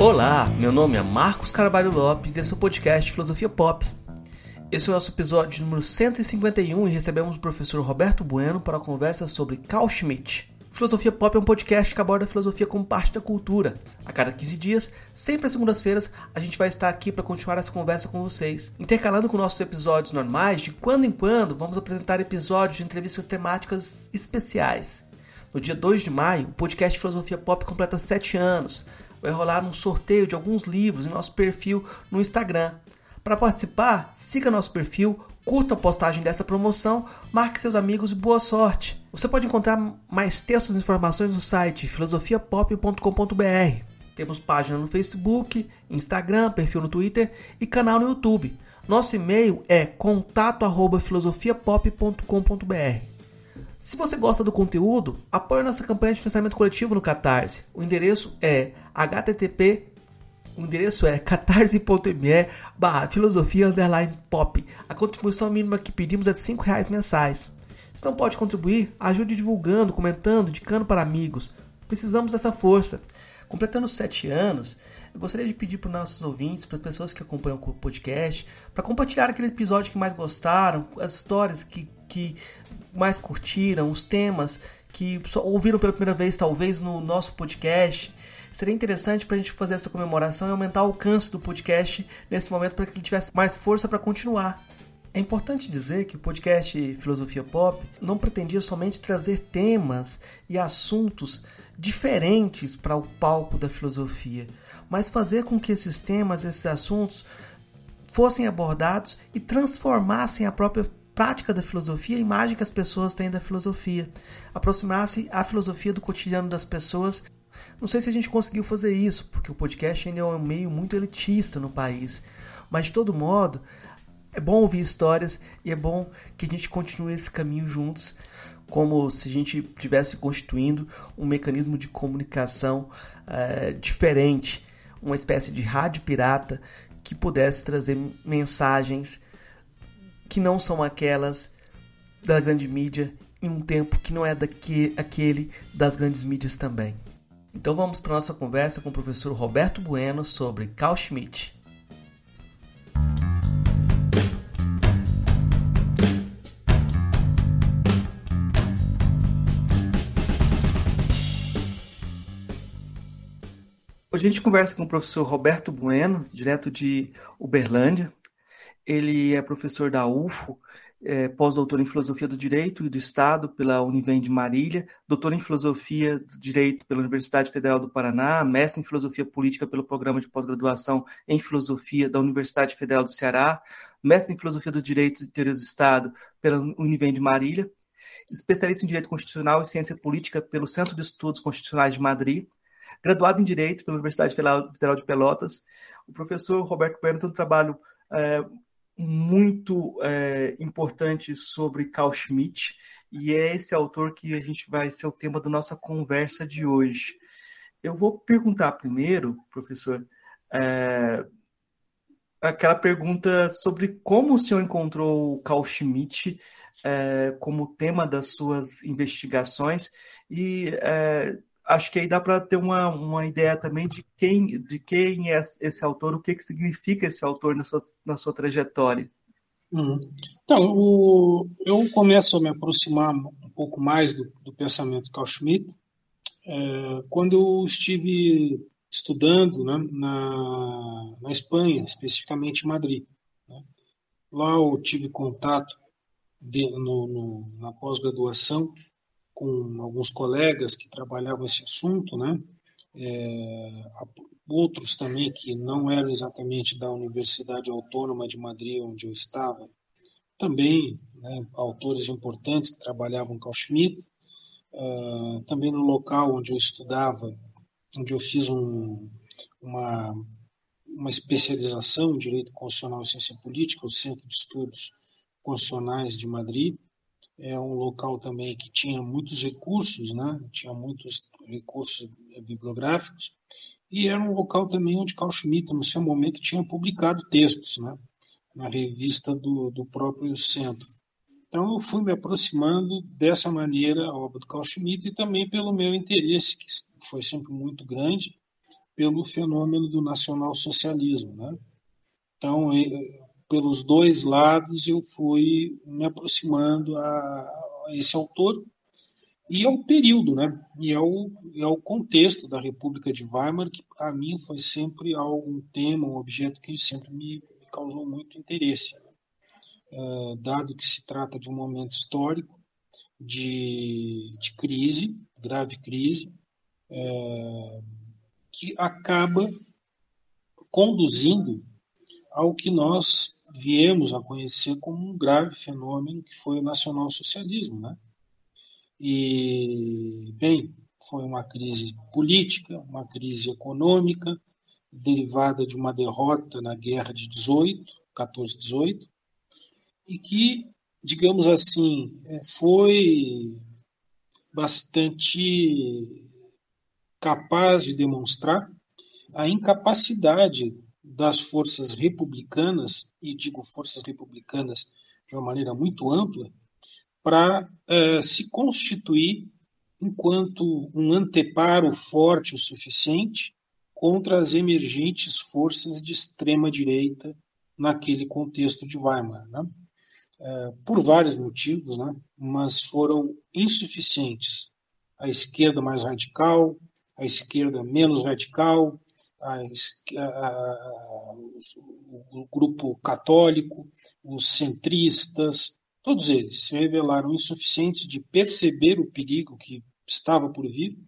Olá, meu nome é Marcos Carvalho Lopes e esse é o podcast Filosofia Pop. Esse é o nosso episódio número 151 e recebemos o professor Roberto Bueno para a conversa sobre Carl Schmitt. Filosofia Pop é um podcast que aborda a filosofia como parte da cultura. A cada 15 dias, sempre às segundas-feiras, a gente vai estar aqui para continuar essa conversa com vocês. Intercalando com nossos episódios normais, de quando em quando vamos apresentar episódios de entrevistas temáticas especiais. No dia 2 de maio, o podcast Filosofia Pop completa 7 anos vai rolar um sorteio de alguns livros em nosso perfil no Instagram. Para participar, siga nosso perfil, curta a postagem dessa promoção, marque seus amigos e boa sorte. Você pode encontrar mais textos e informações no site filosofiapop.com.br. Temos página no Facebook, Instagram, perfil no Twitter e canal no YouTube. Nosso e-mail é contato@filosofiapop.com.br. Se você gosta do conteúdo, apoie nossa campanha de financiamento coletivo no Catarse. O endereço é http o endereço é catarse.me barra filosofia underline pop. A contribuição mínima que pedimos é de R$ reais mensais. Se não pode contribuir, ajude divulgando, comentando, indicando para amigos. Precisamos dessa força. Completando sete anos, eu gostaria de pedir para os nossos ouvintes, para as pessoas que acompanham o podcast, para compartilhar aquele episódio que mais gostaram, as histórias que, que mais curtiram, os temas que ouviram pela primeira vez, talvez, no nosso podcast. Seria interessante para a gente fazer essa comemoração e aumentar o alcance do podcast nesse momento para que ele tivesse mais força para continuar. É importante dizer que o podcast Filosofia Pop não pretendia somente trazer temas e assuntos diferentes para o palco da filosofia, mas fazer com que esses temas, esses assuntos fossem abordados e transformassem a própria prática da filosofia, a imagem que as pessoas têm da filosofia, aproximar-se a filosofia do cotidiano das pessoas. Não sei se a gente conseguiu fazer isso, porque o podcast ainda é um meio muito elitista no país, mas de todo modo, é bom ouvir histórias e é bom que a gente continue esse caminho juntos, como se a gente estivesse constituindo um mecanismo de comunicação é, diferente, uma espécie de rádio pirata que pudesse trazer mensagens que não são aquelas da grande mídia em um tempo que não é daqui, aquele das grandes mídias também. Então vamos para a nossa conversa com o professor Roberto Bueno sobre Carl Schmitt. Hoje a gente conversa com o professor Roberto Bueno, direto de Uberlândia, ele é professor da UFO, é, pós-doutor em Filosofia do Direito e do Estado pela Univem de Marília, doutor em Filosofia do Direito pela Universidade Federal do Paraná, mestre em Filosofia Política pelo Programa de Pós-Graduação em Filosofia da Universidade Federal do Ceará, mestre em Filosofia do Direito e Teoria do Estado pela Univem de Marília, especialista em Direito Constitucional e Ciência Política pelo Centro de Estudos Constitucionais de Madrid, graduado em Direito pela Universidade Federal de Pelotas. O professor Roberto Bueno tem um trabalho é, muito é, importante sobre Carl Schmitt, e é esse autor que a gente vai ser o tema da nossa conversa de hoje. Eu vou perguntar primeiro, professor, é, aquela pergunta sobre como o senhor encontrou Carl Schmitt é, como tema das suas investigações e é, acho que aí dá para ter uma, uma ideia também de quem, de quem é esse autor, o que, que significa esse autor na sua, na sua trajetória. Uhum. Então, o, eu começo a me aproximar um pouco mais do, do pensamento de Carl Schmitt é, quando eu estive estudando né, na, na Espanha, especificamente em Madrid. Né. Lá eu tive contato de, no, no, na pós-graduação com alguns colegas que trabalhavam esse assunto, né? É, outros também que não eram exatamente da Universidade Autônoma de Madrid, onde eu estava, também né, autores importantes que trabalhavam com o Schmidt, uh, também no local onde eu estudava, onde eu fiz um, uma, uma especialização em Direito Constitucional e Ciência Política, o Centro de Estudos Constitucionais de Madrid, é um local também que tinha muitos recursos, né? tinha muitos recursos bibliográficos, e era um local também onde Carl Schmitt, no seu momento, tinha publicado textos né? na revista do, do próprio centro. Então, eu fui me aproximando dessa maneira a obra do Carl Schmitt e também pelo meu interesse, que foi sempre muito grande, pelo fenômeno do nacionalsocialismo. Né? Então, pelos dois lados, eu fui me aproximando a, a esse autor e ao período, né? E ao, e ao contexto da República de Weimar, que a mim foi sempre algum tema, um objeto que sempre me, me causou muito interesse. É, dado que se trata de um momento histórico de, de crise, grave crise, é, que acaba conduzindo ao que nós viemos a conhecer como um grave fenômeno que foi o nacionalsocialismo, né? E, bem, foi uma crise política, uma crise econômica, derivada de uma derrota na guerra de 18, 14, 18, e que, digamos assim, é, foi bastante capaz de demonstrar a incapacidade das forças republicanas, e digo forças republicanas de uma maneira muito ampla, para uh, se constituir enquanto um anteparo forte o suficiente contra as emergentes forças de extrema direita naquele contexto de Weimar, né? uh, por vários motivos, né? mas foram insuficientes. A esquerda mais radical, a esquerda menos radical, a, a, o grupo católico, os centristas, Todos eles se revelaram insuficientes de perceber o perigo que estava por vir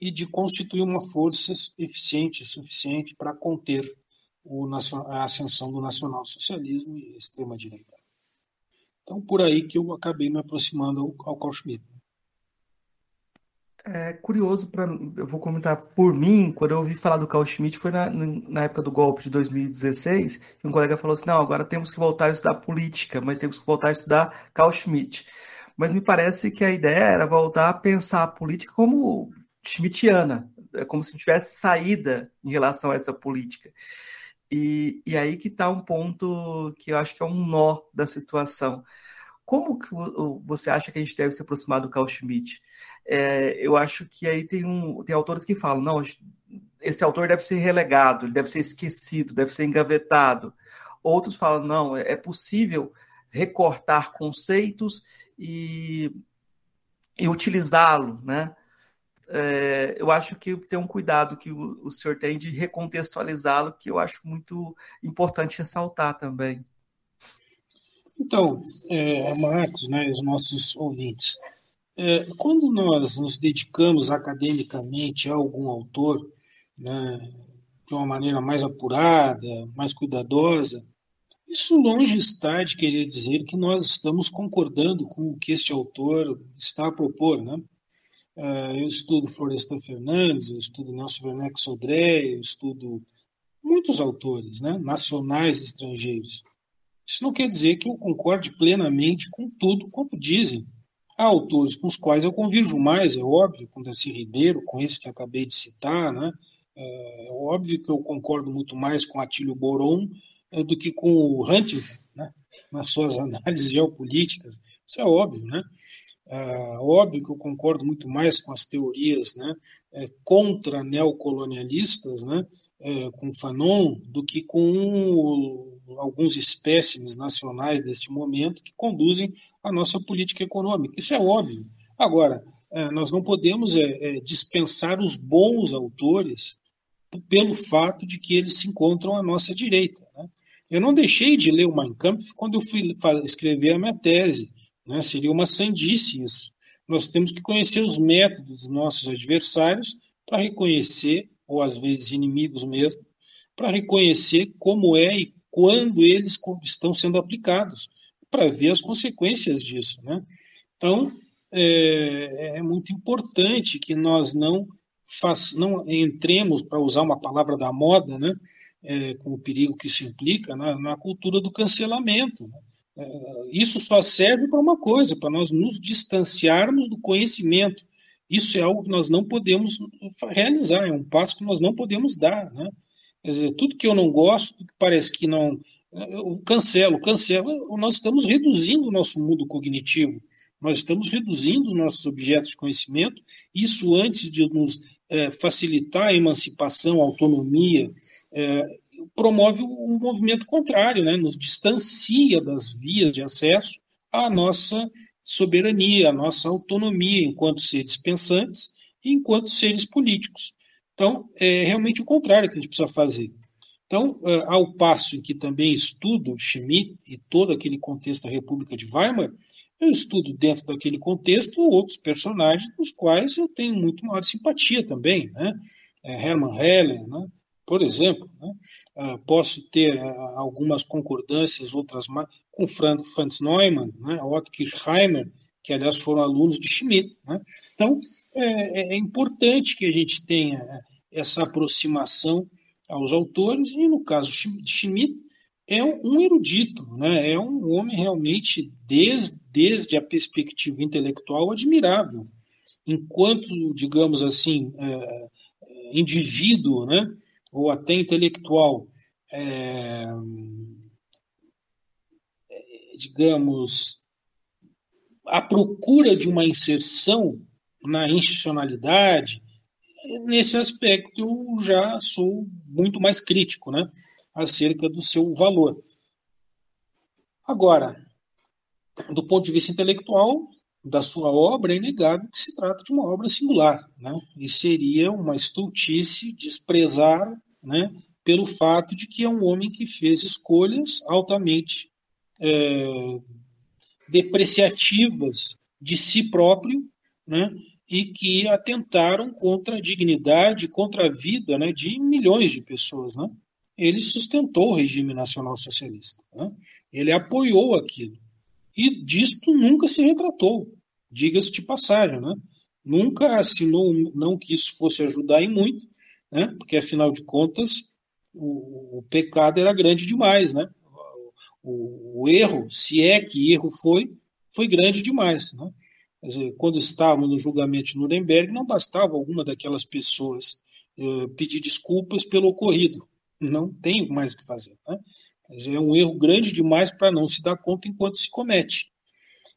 e de constituir uma força eficiente suficiente para conter o, a ascensão do nacionalsocialismo e extrema-direita. Então, por aí que eu acabei me aproximando ao, ao Schmitt. É curioso, para eu vou comentar por mim, quando eu ouvi falar do Carl Schmitt, foi na, na época do golpe de 2016, que um colega falou assim, não, agora temos que voltar a estudar política, mas temos que voltar a estudar Carl Schmitt. Mas me parece que a ideia era voltar a pensar a política como schmittiana, é como se tivesse saída em relação a essa política. E, e aí que está um ponto que eu acho que é um nó da situação. Como que você acha que a gente deve se aproximar do Carl Schmitt? É, eu acho que aí tem, um, tem autores que falam, não, esse autor deve ser relegado, ele deve ser esquecido, deve ser engavetado. Outros falam, não, é, é possível recortar conceitos e, e utilizá-lo, né? É, eu acho que tem um cuidado que o, o senhor tem de recontextualizá-lo, que eu acho muito importante ressaltar também. Então, é, Marcos, né, os nossos ouvintes, é, quando nós nos dedicamos academicamente a algum autor, né, de uma maneira mais apurada, mais cuidadosa, isso longe está de querer dizer que nós estamos concordando com o que este autor está a propor. Né? É, eu estudo Florestan Fernandes, eu estudo Nelson Werneck Sodré, eu estudo muitos autores, né, nacionais e estrangeiros. Isso não quer dizer que eu concorde plenamente com tudo quanto dizem, Há autores com os quais eu convivo mais, é óbvio, com Darcy Ribeiro, com esse que acabei de citar, né? É, é óbvio que eu concordo muito mais com Atílio Boron é, do que com o Huntington, né? nas suas análises geopolíticas. Isso é óbvio, né? É, óbvio que eu concordo muito mais com as teorias né, é, contra neocolonialistas, né, é, com Fanon, do que com alguns espécimes nacionais deste momento que conduzem a nossa política econômica. Isso é óbvio. Agora, é, nós não podemos é, é, dispensar os bons autores pelo fato de que eles se encontram à nossa direita. Né? Eu não deixei de ler o Mein Kampf quando eu fui escrever a minha tese. Né? Seria uma sandice isso. Nós temos que conhecer os métodos dos nossos adversários para reconhecer, ou às vezes inimigos mesmo, para reconhecer como é e quando eles estão sendo aplicados, para ver as consequências disso. Né? Então, é, é muito importante que nós não, faz, não entremos, para usar uma palavra da moda, né? É, com o perigo que isso implica, na, na cultura do cancelamento. Né? É, isso só serve para uma coisa, para nós nos distanciarmos do conhecimento. Isso é algo que nós não podemos realizar, é um passo que nós não podemos dar. Né? Quer dizer, tudo que eu não gosto, que parece que não. Eu cancelo, cancelo. Nós estamos reduzindo o nosso mundo cognitivo, nós estamos reduzindo os nossos objetos de conhecimento. Isso, antes de nos é, facilitar a emancipação, a autonomia, é, promove um movimento contrário, né? nos distancia das vias de acesso à nossa soberania, à nossa autonomia enquanto seres pensantes e enquanto seres políticos. Então, é realmente o contrário que a gente precisa fazer. Então, é, ao passo em que também estudo Schmitt e todo aquele contexto da República de Weimar, eu estudo dentro daquele contexto outros personagens dos quais eu tenho muito maior simpatia também, né? É, Hermann Heller, né? por exemplo. Né? Uh, posso ter algumas concordâncias, outras mais, com Frank, Franz Neumann, né? Otto Kirchheimer, que aliás foram alunos de Schmidt. Né? Então, é, é, é importante que a gente tenha essa aproximação aos autores, e no caso de Schmidt, é um erudito, né? é um homem realmente, desde, desde a perspectiva intelectual, admirável. Enquanto, digamos assim, é, indivíduo, né? ou até intelectual, é, digamos, à procura de uma inserção na institucionalidade, nesse aspecto eu já sou muito mais crítico, né, acerca do seu valor. Agora, do ponto de vista intelectual, da sua obra, é inegável que se trata de uma obra singular, né? E seria uma estultice desprezar, né, pelo fato de que é um homem que fez escolhas altamente é, depreciativas de si próprio, né? E que atentaram contra a dignidade, contra a vida, né, de milhões de pessoas, né? Ele sustentou o regime nacional socialista, né? Ele apoiou aquilo e disto nunca se retratou, diga-se de passagem, né? Nunca assinou, não que isso fosse ajudar em muito, né? Porque afinal de contas o, o pecado era grande demais, né? O, o, erro, se é que erro foi, foi grande demais, né? Quando estávamos no julgamento de Nuremberg, não bastava alguma daquelas pessoas eh, pedir desculpas pelo ocorrido. Não tem mais o que fazer. Né? é um erro grande demais para não se dar conta enquanto se comete.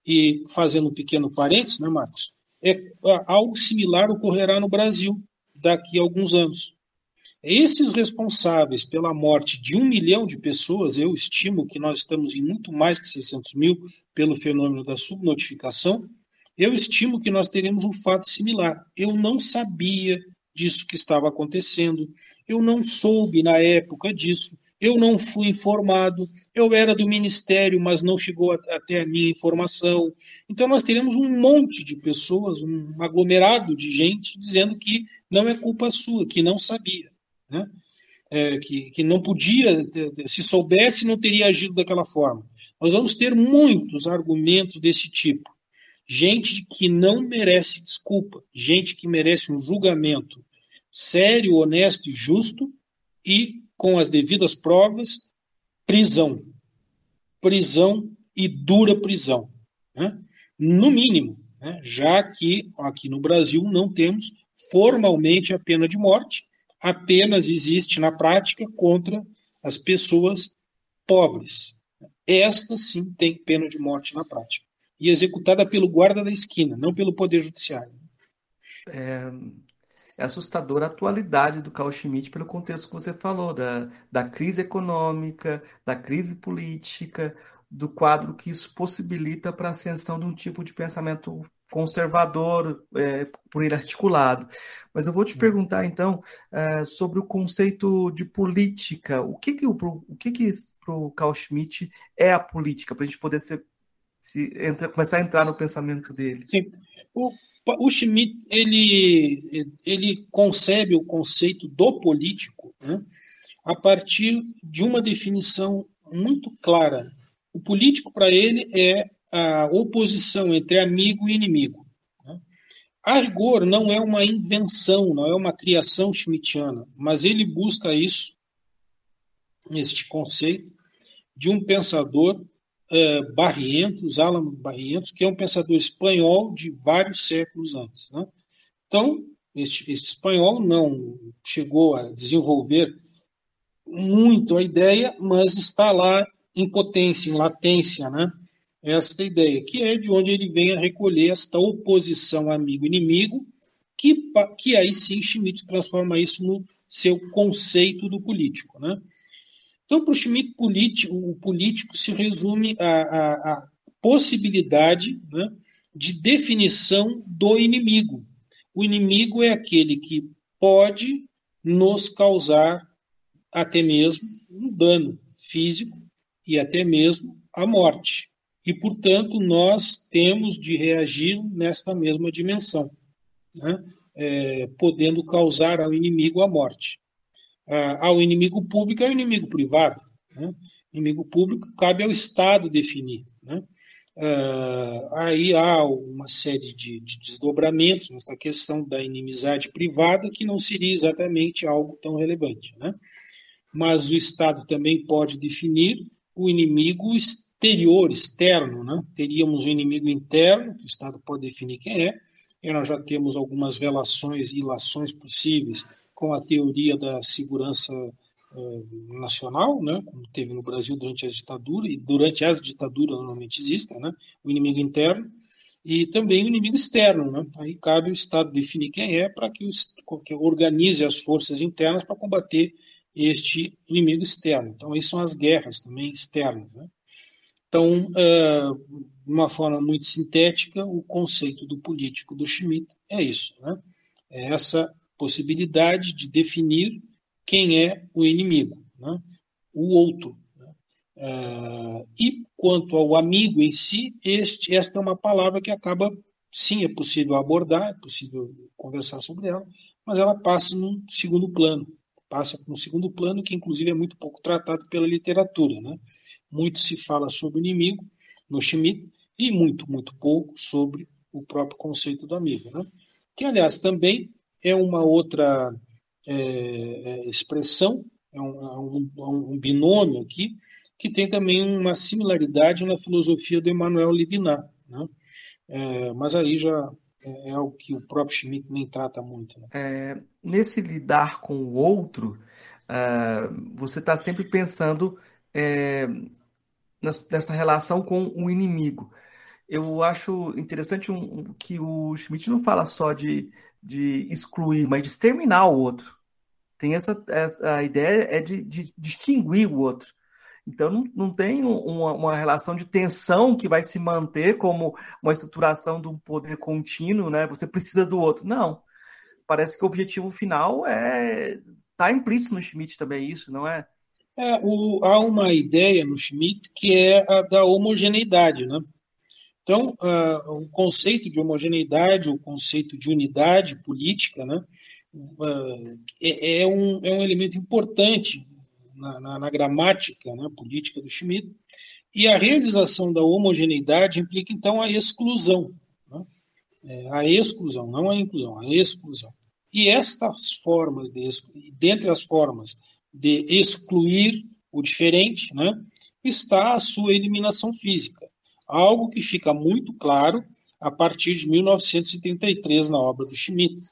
E fazendo um pequeno parênteses, né, Marcos? É, algo similar ocorrerá no Brasil daqui a alguns anos. Esses responsáveis pela morte de um milhão de pessoas, eu estimo que nós estamos em muito mais que 600 mil pelo fenômeno da subnotificação, eu estimo que nós teremos um fato similar. Eu não sabia disso que estava acontecendo, eu não soube na época disso, eu não fui informado, eu era do ministério, mas não chegou até a minha informação. Então, nós teremos um monte de pessoas, um aglomerado de gente, dizendo que não é culpa sua, que não sabia. Né? É, que, que não podia, se soubesse, não teria agido daquela forma. Nós vamos ter muitos argumentos desse tipo. Gente que não merece desculpa, gente que merece um julgamento sério, honesto e justo, e com as devidas provas, prisão. Prisão e dura prisão. Né? No mínimo, né? já que aqui no Brasil não temos formalmente a pena de morte, apenas existe na prática contra as pessoas pobres. Esta sim tem pena de morte na prática. E executada pelo guarda da esquina, não pelo Poder Judiciário. É, é assustadora a atualidade do Carl Schmitt pelo contexto que você falou, da, da crise econômica, da crise política, do quadro que isso possibilita para a ascensão de um tipo de pensamento conservador é, por ele articulado. Mas eu vou te perguntar então é, sobre o conceito de política. O que que o, o que que para o Carl Schmitt é a política para a gente poder ser se entra, começar a entrar no pensamento dele. Sim. O, o Schmidt ele, ele concebe o conceito do político né, a partir de uma definição muito clara. O político, para ele, é a oposição entre amigo e inimigo. Né. A rigor, não é uma invenção, não é uma criação schmittiana, mas ele busca isso, este conceito, de um pensador uh, Barrientos, Alan Barrientos, que é um pensador espanhol de vários séculos antes. Né? Então, este, este espanhol não chegou a desenvolver muito a ideia, mas está lá em potência, em latência, né? Esta ideia, que é de onde ele vem a recolher esta oposição amigo-inimigo que, que aí sim Schmitt transforma isso no seu conceito do político. Né? Então, para o Schmitt, o político se resume à, possibilidade né, de definição do inimigo. O inimigo é aquele que pode nos causar até mesmo um dano físico e até mesmo a morte. E, portanto, nós temos de reagir nesta mesma dimensão, né? é, podendo causar ao inimigo a morte. Ao inimigo público é o inimigo privado. Né? Inimigo público cabe ao Estado definir. Né? Ah, aí há uma série de, de desdobramentos nessa questão da inimizade privada, que não seria exatamente algo tão relevante. Né? Mas o Estado também pode definir o inimigo exterior, externo. Né? Teríamos um inimigo interno, que o Estado pode definir quem é, e nós já temos algumas relações e ilações possíveis com a teoria da segurança uh, nacional, né? como teve no Brasil durante a ditadura, e durante as ditaduras normalmente existem, né? o inimigo interno, e também o inimigo externo. Né? Aí cabe o Estado definir quem é para que, que organize as forças internas para combater este inimigo externo. Então, aí são as guerras também externas. Né? Então, uh, de uma forma muito sintética, o conceito do político do Schmitt é isso. Né? É essa possibilidade de definir quem é o inimigo, né? o outro. Né? Uh, e quanto ao amigo em si, este, esta é uma palavra que acaba, sim, é possível abordar, é possível conversar sobre ela, mas ela passa num segundo plano passa para um segundo plano, que inclusive é muito pouco tratado pela literatura. Né? Muito se fala sobre o inimigo no Schmitt e muito, muito pouco sobre o próprio conceito do amigo. Né? Que, aliás, também é uma outra é, é expressão, é um, é um, é um, binômio aqui, que tem também uma similaridade na filosofia do Emmanuel Levinas. Né? É, mas aí já é, é algo que o próprio Schmitt nem trata muito. Né? É, nesse lidar com o outro, uh, você está sempre pensando é, nessa relação com o inimigo. Eu acho interessante um, que o Schmitt não fala só de, de excluir, mas de exterminar o outro. Tem essa, essa a ideia é de, de distinguir o outro. Então, não, não tem uma, uma, relação de tensão que vai se manter como uma estruturação de um poder contínuo, né? Você precisa do outro. Não. Parece que o objetivo final é. Está implícito no Schmidt também, isso, não é? é o, há uma ideia no Schmidt que é a da homogeneidade, né? Então, uh, o conceito de homogeneidade, o conceito de unidade política, né, uh, é, é, um, é um elemento importante na, na, na gramática né, política do Schmidt, e a realização da homogeneidade implica, então, a exclusão. Né? É, a exclusão, não a inclusão, a exclusão. E estas formas, de, dentre as formas de excluir o diferente, né, está a sua eliminação física. Algo que fica muito claro a partir de 1933 na obra do Schmidt.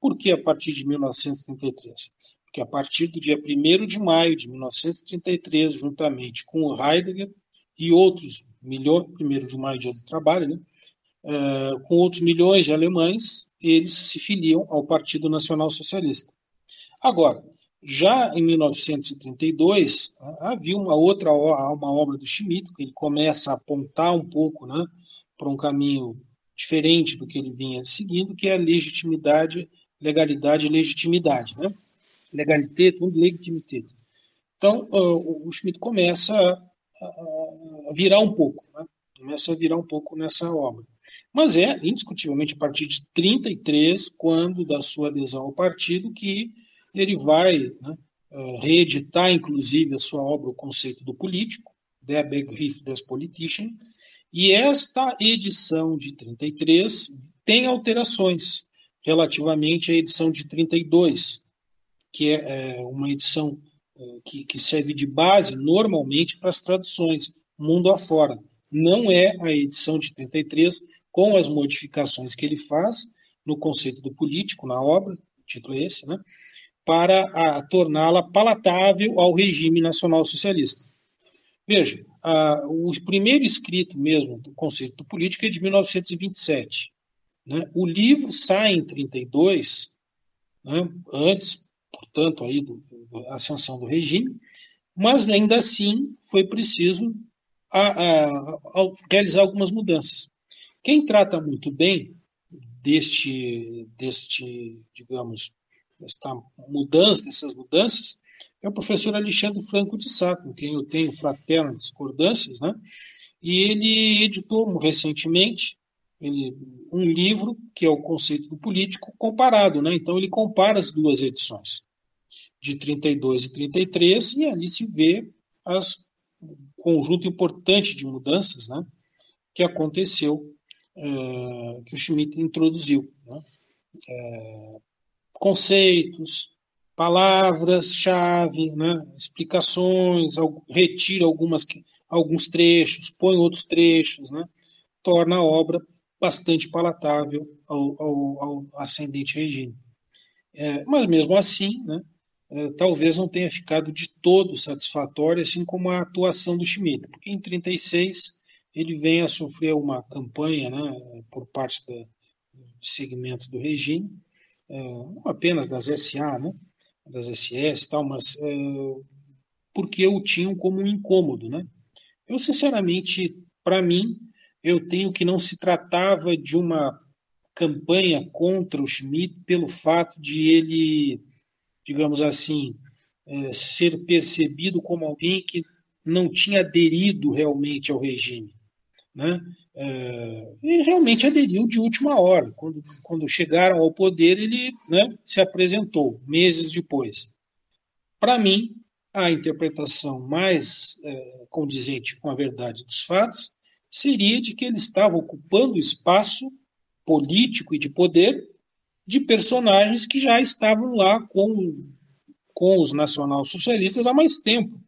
Por que a partir de 1933? que a partir do dia 1 de maio de 1933, juntamente com o Heidegger e outros milhões, 1 de maio, dia do trabalho, né, uh, com outros milhões de alemães, eles se filiam ao Partido Nacional Socialista. Agora, já em 1932, havia uma outra uma obra do Schmitt, que ele começa a apontar um pouco né, para um caminho diferente do que ele vinha seguindo, que é a legitimidade, legalidade e legitimidade. Né? legalité und legitimité. Então, o Schmidt começa a, virar um pouco, né? começa a virar um pouco nessa obra. Mas é, indiscutivelmente, a partir de 33, quando da sua adesão ao partido, que ele vai né, uh, reeditar, inclusive, a sua obra O Conceito do Político, Der Begriff des Politischen, e esta edição de 33 tem alterações relativamente à edição de 32, que é, é uma edição é, que, que serve de base normalmente para as traduções mundo afora. Não é a edição de 33 com as modificações que ele faz no conceito do político, na obra, título é esse, né, para torná-la palatável ao regime nacional socialista. Veja, a, o primeiro escrito mesmo do conceito político é de 1927. Né? O livro sai em 32, né? antes, portanto, aí do, da ascensão do regime, mas ainda assim foi preciso a, a realizar algumas mudanças. Quem trata muito bem deste, deste digamos, desta mudança, dessas mudanças, é o professor Alexandre Franco de Sá, com quem eu tenho fraternas discordâncias, né? E ele editou recentemente ele, um livro que é o conceito do político comparado, né? Então ele compara as duas edições de 32 e 33 e ali se vê as um conjunto importante de mudanças, né? Que aconteceu é, que o Schmitt introduziu. Né? É, conceitos, palavras-chave, né? explicações, retira algumas, alguns trechos, põe outros trechos, né? torna a obra bastante palatável ao, ao, ao ascendente regime. É, mas mesmo assim, né, é, talvez não tenha ficado de todo satisfatório, assim como a atuação do Schmidt, porque em 36 ele vem a sofrer uma campanha né, por parte da, segmentos do regime, não apenas das SA, né, das SS tal, mas é, porque o tinham como um incômodo. Né? Eu, sinceramente, para mim, eu tenho que não se tratava de uma campanha contra o Schmidt pelo fato de ele, digamos assim, é, ser percebido como alguém que não tinha aderido realmente ao regime né? É, e realmente aderiu de última hora. Quando, quando chegaram ao poder, ele né, se apresentou, meses depois. Para mim, a interpretação mais é, condizente com a verdade dos fatos seria de que ele estava ocupando espaço político e de poder de personagens que já estavam lá com, com os nacional-socialistas há mais tempo.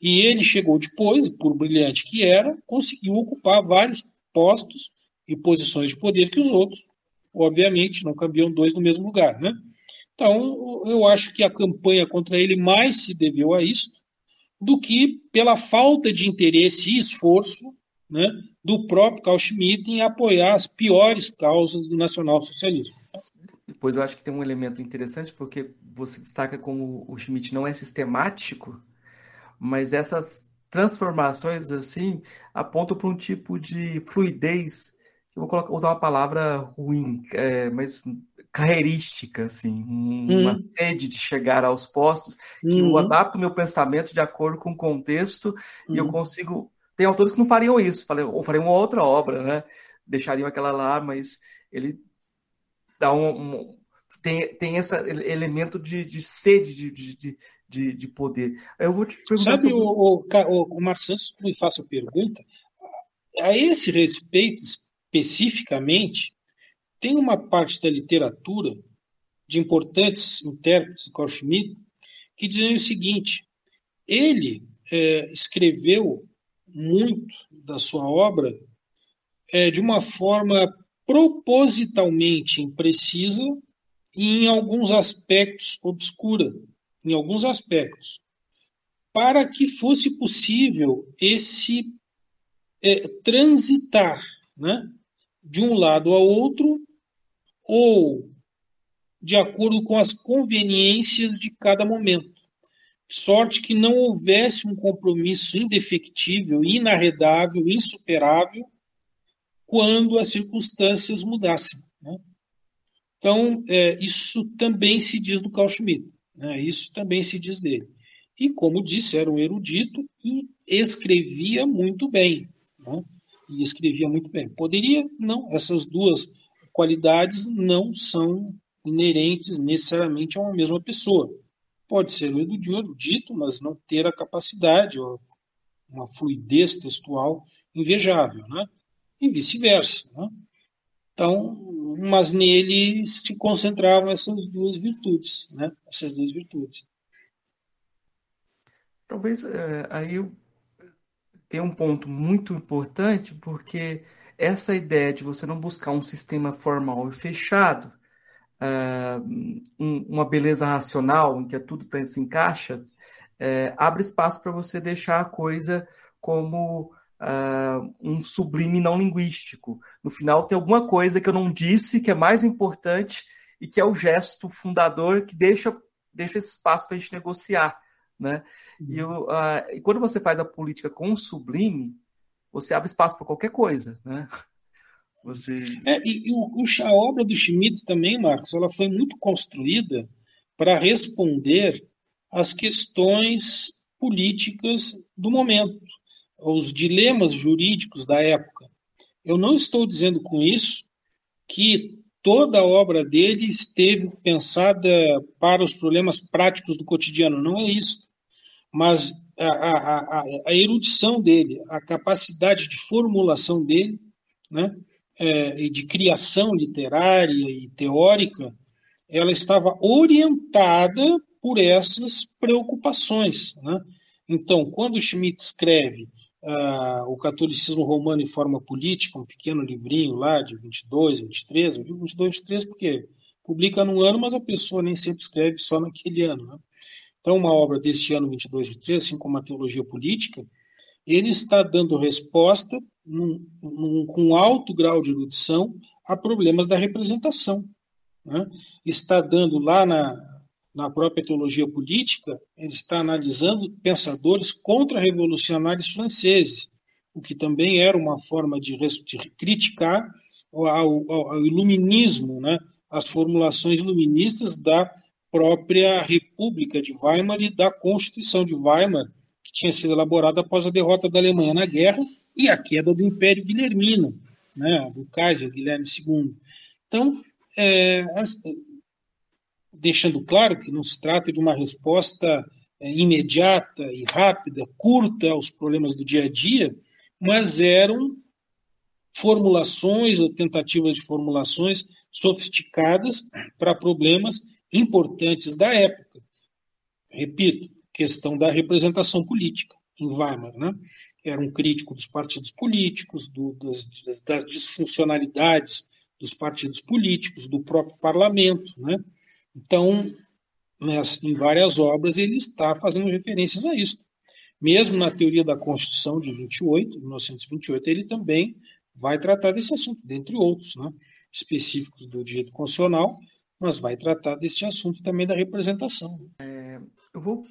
E ele chegou depois, por brilhante que era, conseguiu ocupar vários postos e posições de poder que os outros. Obviamente, não cabiam dois no mesmo lugar, né? Então, eu acho que a campanha contra ele mais se deveu a isso do que pela falta de interesse e esforço né, do próprio Carl Schmitt em apoiar as piores causas do nacionalsocialismo. Depois eu acho que tem um elemento interessante, porque você destaca como o Schmitt não é sistemático, mas essas transformações assim apontam para um tipo de fluidez eu vou colocar, usar uma palavra ruim, é, mas carreirística, assim, uma hum. sede de chegar aos postos, que eu uhum. adapto meu pensamento de acordo com o contexto hum. e eu uhum. consigo. Tem autores que não fariam isso, ou fariam uma outra obra, né? Deixariam aquela lá, mas ele dá um. um tem, tem esse elemento de, de sede de, de, de, de poder. Eu vou te perguntar. Sabe, sobre... o, o, o Marcos Santos me faça a pergunta. A esse respeito, especificamente, tem uma parte da literatura de importantes intérpretes de Carl Schmitt que dizem o seguinte: ele é, escreveu muito da sua obra é, de uma forma propositalmente imprecisa em alguns aspectos obscura em alguns aspectos, para que fosse possível esse é, transitar né, de um lado ao outro ou de acordo com as conveniências de cada momento. Sorte que não houvesse um compromisso indefectível, inarredável, insuperável, quando as circunstâncias mudassem. Né? Então, é, isso também se diz do Carl Schmitt. Né? Isso também se diz dele. E, como disse, era um erudito e escrevia muito bem. Né? E escrevia muito bem. Poderia? Não. Essas duas qualidades não são inerentes necessariamente a uma mesma pessoa. Pode ser um erudito, mas não ter a capacidade, uma fluidez textual invejável. Né? E vice-versa. Né? Então, mas nele se concentravam essas duas virtudes, né? Essas duas virtudes. Talvez é, aí tem um ponto muito importante, porque essa ideia de você não buscar um sistema formal e fechado, é, um, uma beleza racional em que tudo tá, se encaixa, é, abre espaço para você deixar a coisa como uh, um sublime não linguístico. No final tem alguma coisa que eu não disse que é mais importante e que é o gesto fundador que deixa, deixa esse espaço para a gente negociar. Né? E, eu, uh, e, quando você faz a política com o sublime, você abre espaço para qualquer coisa. Né? Você... É, e, e o, a obra do Schmidt também, Marcos, ela foi muito construída para responder às questões políticas do momento, aos dilemas jurídicos da época. Eu não estou dizendo com isso que toda a obra dele esteve pensada para os problemas práticos do cotidiano, não é isso. Mas a, a, a, a erudição dele, a capacidade de formulação dele, né, é, e de criação literária e teórica, ela estava orientada por essas preocupações. Né? Então, quando Schmitt escreve uh, O Catolicismo Romano em Forma Política, um pequeno livrinho lá de 22, 23, eu digo 22, 23 porque publica num ano, mas a pessoa nem sempre escreve só naquele ano. Né? Então, uma obra deste ano 22, 23, assim como a Teologia Política, ele está dando resposta num, num, com alto grau de erudição a problemas da representação. Né? Está dando lá na, na própria teologia política, ele está analisando pensadores contra-revolucionários franceses, o que também era uma forma de, criticar ao, ao, ao, iluminismo, né? as formulações iluministas da própria República de Weimar e da Constituição de Weimar, tinha sido elaborado após a derrota da Alemanha na guerra e a queda do Império Guilhermino, né, do Kaiser Guilherme II. Então, é, deixando claro que não se trata de uma resposta é, imediata e rápida, curta aos problemas do dia a dia, mas eram formulações ou tentativas de formulações sofisticadas para problemas importantes da época. Repito, questão da representação política em Weimar. Né? Era um crítico dos partidos políticos, do, das, das, disfuncionalidades dos partidos políticos, do próprio parlamento. Né? Então, em várias obras, ele está fazendo referências a isso. Mesmo na teoria da Constituição de 28, 1928, ele também vai tratar desse assunto, dentre outros, né? específicos do direito constitucional, mas vai tratar deste assunto também da representação. É, eu vou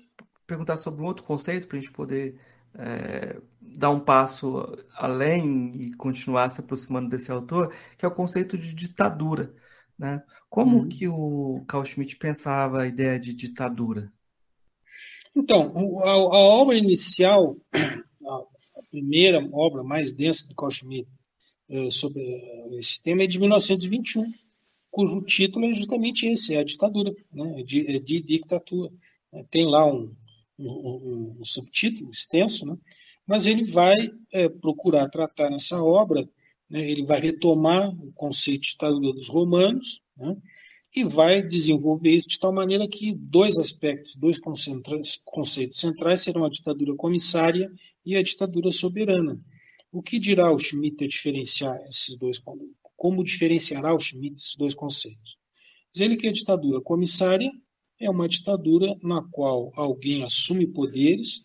perguntar sobre um outro conceito para a gente poder é, dar um passo além e continuar se aproximando desse autor, que é o conceito de ditadura. Né? Como uhum. que o Carl Schmitt pensava a ideia de ditadura? Então, a, a obra inicial, a primeira obra mais densa do Carl Schmitt é, sobre esse tema é de 1921, cujo título é justamente esse, é a ditadura, né? de, é de dictatura. Tem lá um, um, um subtítulo extenso, né? mas ele vai é, procurar tratar nessa obra, né? ele vai retomar o conceito de ditadura dos romanos né? e vai desenvolver isso de tal maneira que dois aspectos, dois conceitos centrais serão a ditadura comissária e a ditadura soberana. O que dirá o Schmitt a diferenciar esses dois como diferenciará o Schmitt esses dois conceitos? Diz ele que a ditadura comissária é uma ditadura na qual alguém assume poderes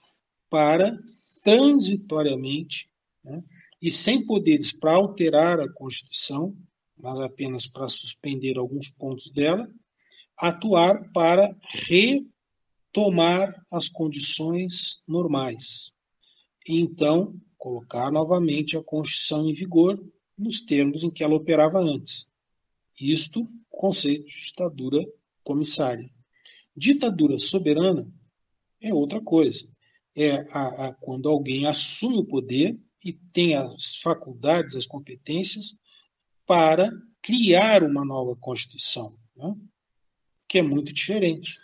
para transitoriamente né, e sem poderes para alterar a Constituição, mas apenas para suspender alguns pontos dela, atuar para retomar as condições normais. E então colocar novamente a Constituição em vigor nos termos em que ela operava antes. Isto, conceito de ditadura comissária. Ditadura soberana é outra coisa. É a, a, quando alguém assume o poder e tem as faculdades, as competências para criar uma nova Constituição, né? que é muito diferente.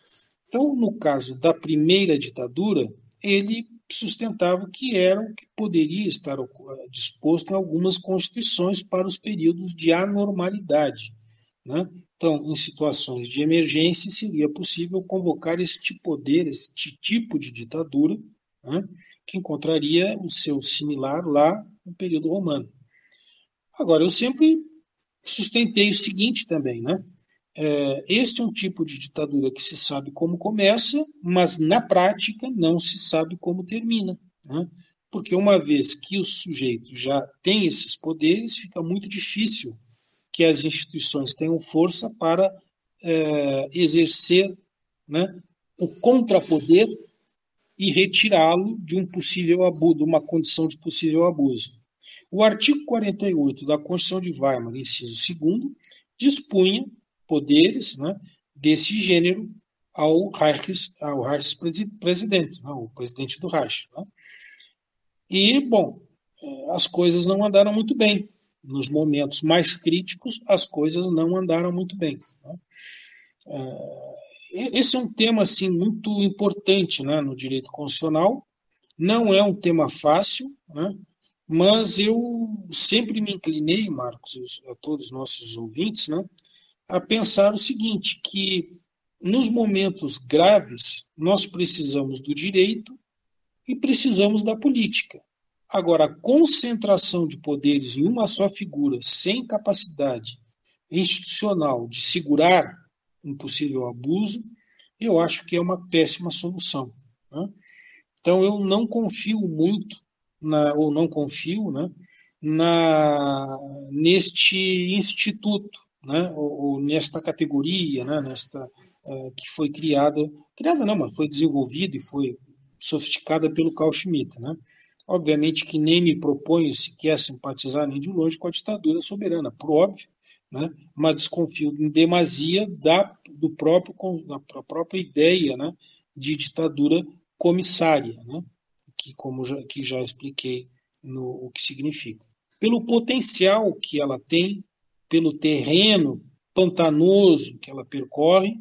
Então, no caso da primeira ditadura, ele sustentava que era o que poderia estar disposto em algumas constituições para os períodos de anormalidade. Né? Então, em situações de emergência, seria possível convocar este poder, este tipo de ditadura, né, que encontraria o seu similar lá no período romano. Agora, eu sempre sustentei o seguinte também, né? É, este é um tipo de ditadura que se sabe como começa, mas na prática não se sabe como termina. Né? porque uma vez que o sujeito já tem esses poderes, fica muito difícil que as instituições tenham força para é, exercer né, o contrapoder e retirá-lo de um possível abuso, de uma condição de possível abuso. O artigo 48 da Constituição de Weimar, inciso 2, dispunha poderes né, desse gênero ao Reichs, ao Reichspresidente, né, o presidente do Reich. Né? E, bom, eh, as coisas não andaram muito bem. Nos momentos mais críticos, as coisas não andaram muito bem. Né? Esse é um tema assim muito importante né, no direito constitucional. Não é um tema fácil, né? Mas eu sempre me inclinei, Marcos, a todos os nossos ouvintes, né, a pensar o seguinte, que nos momentos graves nós precisamos do direito e precisamos da política. Agora, a concentração de poderes em uma só figura, sem capacidade institucional de segurar um possível abuso, eu acho que é uma péssima solução. Né? Então, eu não confio muito na, ou não confio, né, na, neste instituto, né, ou, ou nesta categoria, né, nesta uh, que foi criada, criada não, mas foi desenvolvida e foi sofisticada pelo Carl Schmitt, né. Obviamente que nem me proponho sequer simpatizar nem de longe com a ditadura soberana, por óbvio, né, mas desconfio em demasia da, do próprio, da própria ideia né, de ditadura comissária. Né que, como já, que já expliquei no, o que significa. Pelo potencial que ela tem, pelo terreno pantanoso que ela percorre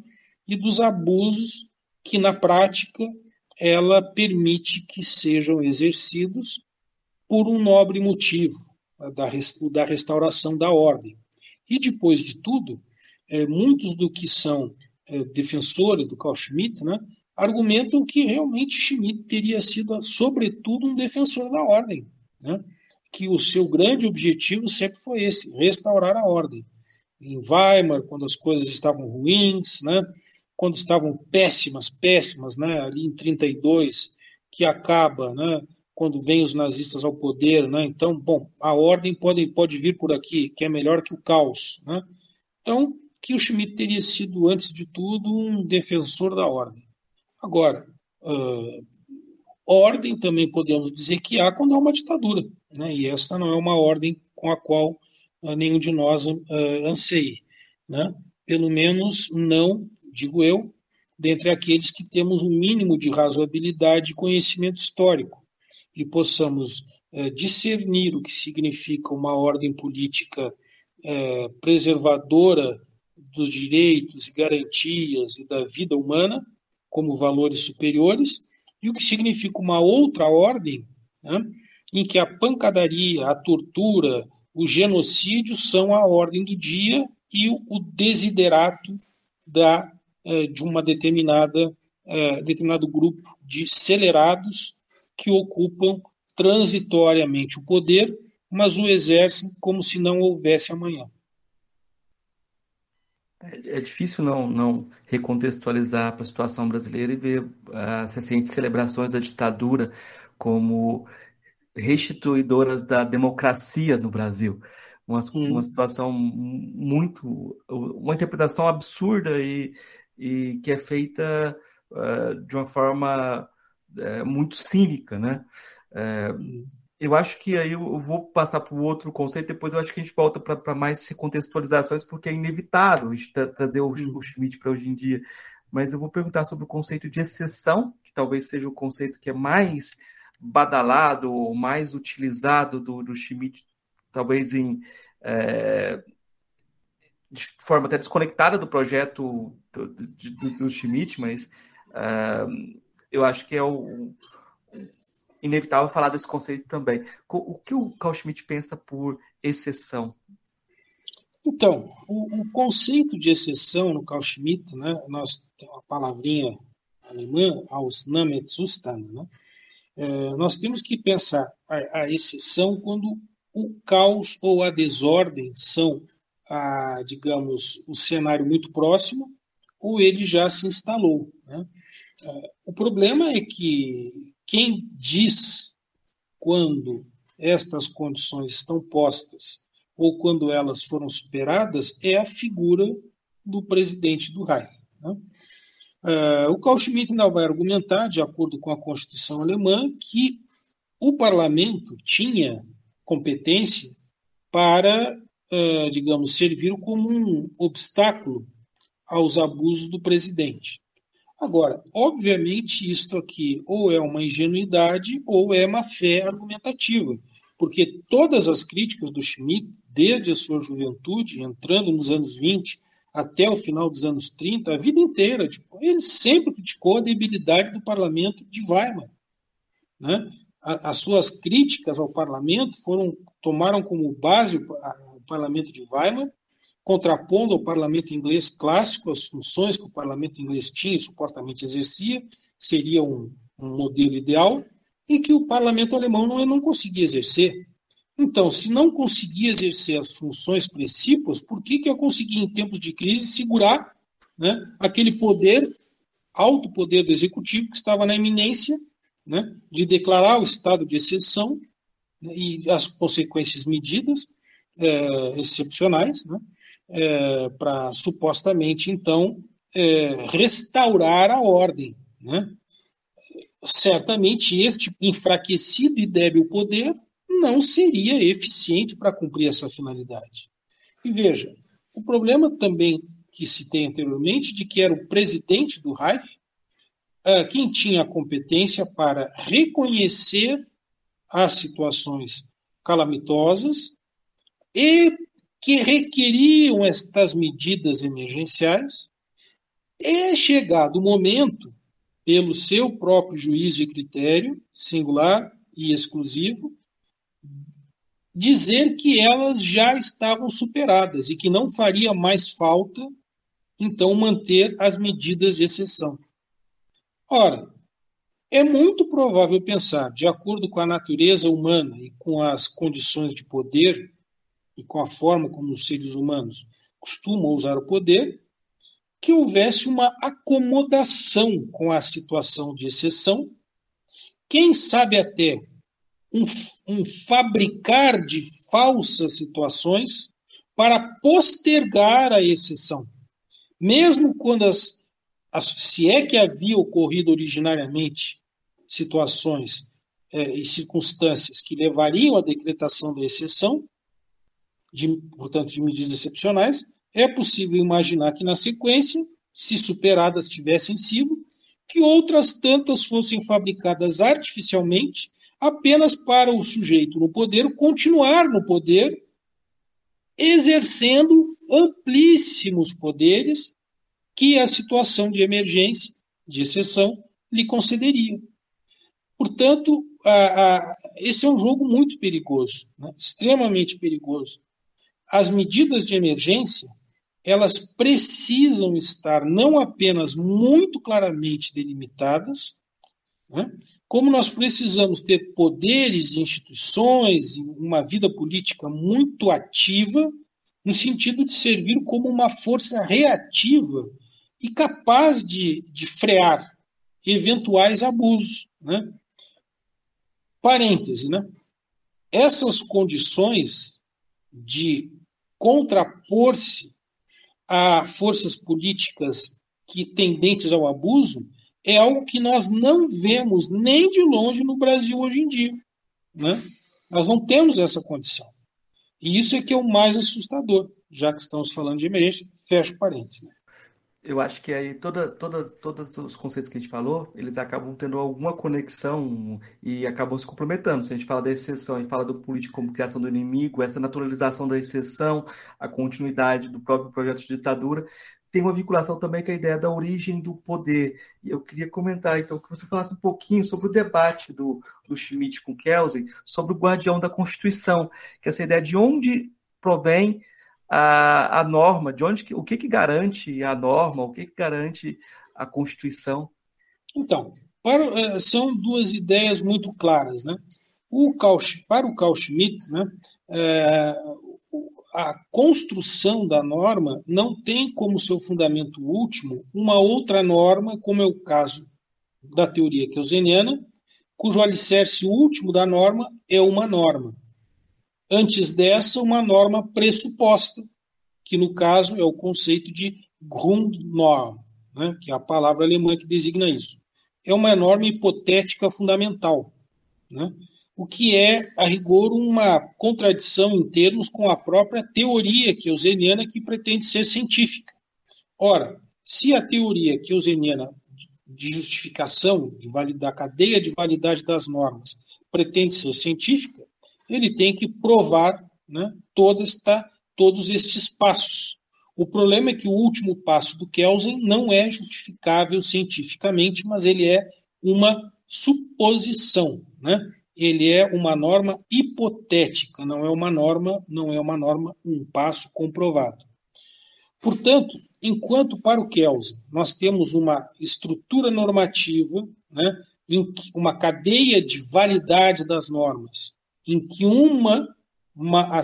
e dos abusos que, na prática, ela permite que sejam exercidos por um nobre motivo, da, da restauração da ordem. E, depois de tudo, é, muitos do que são é, defensores do Carl Schmitt né, argumentam que realmente Schmidt teria sido, sobretudo, um defensor da ordem, né? que o seu grande objetivo sempre foi esse, restaurar a ordem. Em Weimar, quando as coisas estavam ruins, né? quando estavam péssimas, péssimas, né? ali em 32, que acaba, né? Quando vêm os nazistas ao poder, né? então, bom, a ordem pode, pode vir por aqui, que é melhor que o caos. Né? Então, que o Schmidt teria sido, antes de tudo, um defensor da ordem. Agora, uh, ordem também podemos dizer que há quando há uma ditadura, né? e esta não é uma ordem com a qual uh, nenhum de nós uh, anseie. Né? Pelo menos não, digo eu, dentre aqueles que temos um mínimo de razoabilidade e conhecimento histórico e possamos uh, discernir o que significa uma ordem política uh, preservadora dos direitos e garantias e da vida humana como valores superiores, e o que significa uma outra ordem, né, em que a pancadaria, a tortura, o genocídio são a ordem do dia e o desiderato da, eh, de uma determinada eh, determinado grupo de celerados que ocupam transitoriamente o poder, mas o exercem como se não houvesse amanhã. É, é difícil não, não recontextualizar para a situação brasileira e ver as recentes celebrações da ditadura como restituidoras da democracia no Brasil. Uma, uma situação muito. uma interpretação absurda e, e que é feita uh, de uma forma uh, muito cínica, né? Uh, eu acho que aí eu vou passar para o outro conceito, depois eu acho que a gente volta para mais contextualizações, porque é inevitável tra trazer o, o Schmidt para hoje em dia. Mas eu vou perguntar sobre o conceito de exceção, que talvez seja o conceito que é mais badalado ou mais utilizado do, do Schmidt, talvez em, é, de forma até desconectada do projeto do, do, do Schmidt, mas é, eu acho que é o inevitável falar desse conceito também. O que o Carl Schmitt pensa por exceção? Então, o, o conceito de exceção no Carl Schmitt, né, nós temos uma palavrinha alemã, Ausnahmezustand, né, é, nós temos que pensar a, a, exceção quando o caos ou a desordem são, a, digamos, o cenário muito próximo ou ele já se instalou. Né? O problema é que quem diz quando estas condições estão postas ou quando elas foram superadas é a figura do presidente do Reich. Né? Uh, o Carl Schmitt ainda vai argumentar, de acordo com a Constituição alemã, que o parlamento tinha competência para, uh, digamos, servir como um obstáculo aos abusos do presidente. Agora, obviamente, isto aqui ou é uma ingenuidade ou é má fé argumentativa, porque todas as críticas do Schmitt, desde a sua juventude, entrando nos anos 20 até o final dos anos 30, a vida inteira, tipo, ele sempre criticou a debilidade do parlamento de Weimar. Né? As suas críticas ao parlamento foram tomaram como base o parlamento de Weimar contrapondo ao parlamento inglês clássico as funções que o parlamento inglês tinha e supostamente exercia, seria um, um modelo ideal, e que o parlamento alemão não, não conseguia exercer. Então, se não conseguia exercer as funções precípuas, por que, que eu consegui, em tempos de crise, segurar né, aquele poder, alto poder do executivo, que estava na iminência né, de declarar o estado de exceção né, e as consequências medidas é, excepcionais, né, é, para supostamente, então, é, restaurar a ordem. Né? Certamente, este enfraquecido e débil poder não seria eficiente para cumprir essa finalidade. E veja, o problema também que se tem anteriormente, de que era o presidente do Reich é, quem tinha a competência para reconhecer as situações calamitosas e que requeriam estas medidas emergenciais, é chegado o momento, pelo seu próprio juízo e critério, singular e exclusivo, dizer que elas já estavam superadas e que não faria mais falta, então, manter as medidas de exceção. Ora, é muito provável pensar, de acordo com a natureza humana e com as condições de poder e com a forma como os seres humanos costumam usar o poder, que houvesse uma acomodação com a situação de exceção, quem sabe até um, um fabricar de falsas situações para postergar a exceção. Mesmo quando as, as se é que havia ocorrido originariamente situações é, e circunstâncias que levariam à decretação da exceção, de, portanto, de medidas excepcionais, é possível imaginar que, na sequência, se superadas tivessem sido, que outras tantas fossem fabricadas artificialmente apenas para o sujeito no poder continuar no poder, exercendo amplíssimos poderes que a situação de emergência, de exceção, lhe concederia. Portanto, a, a, esse é um jogo muito perigoso, né? extremamente perigoso as medidas de emergência elas precisam estar não apenas muito claramente delimitadas, né, como nós precisamos ter poderes instituições uma vida política muito ativa, no sentido de servir como uma força reativa e capaz de, de frear eventuais abusos. Né? Parêntese, né? Essas condições de contrapor-se a forças políticas que tendentes ao abuso é algo que nós não vemos nem de longe no Brasil hoje em dia. Né? Nós não temos essa condição. E isso é que é o mais assustador, já que estamos falando de emergência, fecho parênteses. Né? Eu acho que aí toda, toda, todos os conceitos que a gente falou, eles acabam tendo alguma conexão e acabam se complementando. Se a gente fala da exceção, a gente fala do político como criação do inimigo, essa naturalização da exceção, a continuidade do próprio projeto de ditadura, tem uma vinculação também com a ideia da origem do poder. E eu queria comentar, então, que você falasse um pouquinho sobre o debate do, do Schmidt com Kelsen sobre o guardião da Constituição, que essa ideia de onde provém a, a norma, de onde o que, que garante a norma, o que, que garante a Constituição? Então, para, é, são duas ideias muito claras. Né? O Carl, para o Carl Schmitt, né, é, a construção da norma não tem como seu fundamento último uma outra norma, como é o caso da teoria keuseniana, cujo alicerce último da norma é uma norma. Antes dessa, uma norma pressuposta, que no caso é o conceito de Grundnorm, né, que é a palavra alemã que designa isso. É uma norma hipotética fundamental, né, o que é, a rigor, uma contradição em termos com a própria teoria keuseniana que pretende ser científica. Ora, se a teoria keuseniana de justificação de da cadeia de validade das normas pretende ser científica, ele tem que provar né, esta, todos estes passos. O problema é que o último passo do Kelsen não é justificável cientificamente, mas ele é uma suposição, né? Ele é uma norma hipotética, não é uma norma, não é uma norma um passo comprovado. Portanto, enquanto para o Kelsen nós temos uma estrutura normativa, né, uma cadeia de validade das normas, em que uma, uma,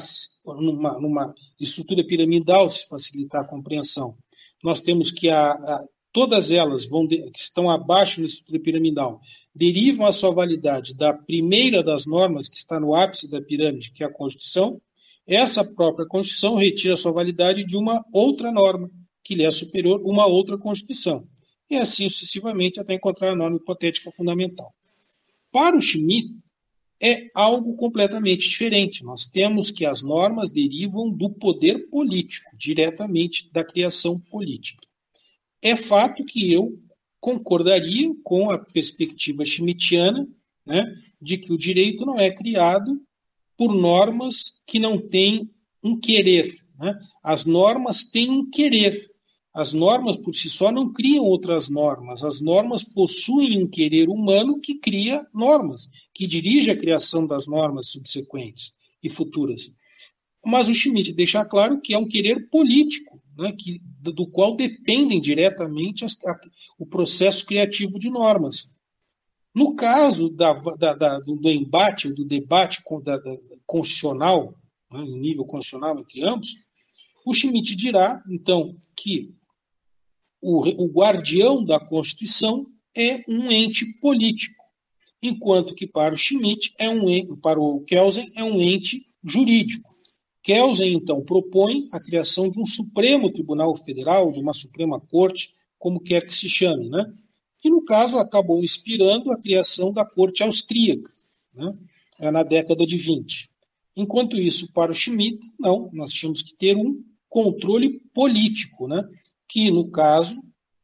numa, estrutura piramidal, se facilitar a compreensão, nós temos que a, a, todas elas vão de, que estão abaixo da estrutura piramidal derivam a sua validade da primeira das normas que está no ápice da pirâmide, que é a Constituição. Essa própria Constituição retira a sua validade de uma outra norma que lhe é superior, uma outra Constituição. E assim sucessivamente até encontrar a norma hipotética fundamental. Para o Schmitt, é algo completamente diferente. Nós temos que as normas derivam do poder político, diretamente da criação política. É fato que eu concordaria com a perspectiva schmittiana né, de que o direito não é criado por normas que não têm um querer. Né? As normas têm um querer. As normas por si só não criam outras normas. As normas possuem um querer humano que cria normas, que dirige a criação das normas subsequentes e futuras. Mas o Schmidt deixa claro que é um querer político, né, que, do qual dependem diretamente as, a, o processo criativo de normas. No caso da, da, da, do embate, do debate constitucional, né, em nível constitucional entre ambos, o Schmidt dirá, então, que o, o guardião da Constituição é um ente político, enquanto que para o Schmidt é um para o Kelsen é um ente jurídico. Kelsen então propõe a criação de um Supremo Tribunal Federal, de uma Suprema Corte, como quer que se chame, né? Que no caso acabou inspirando a criação da Corte Austríaca, né? na década de 20. Enquanto isso, para o Schmidt, não, nós tínhamos que ter um controle político, né? Que no caso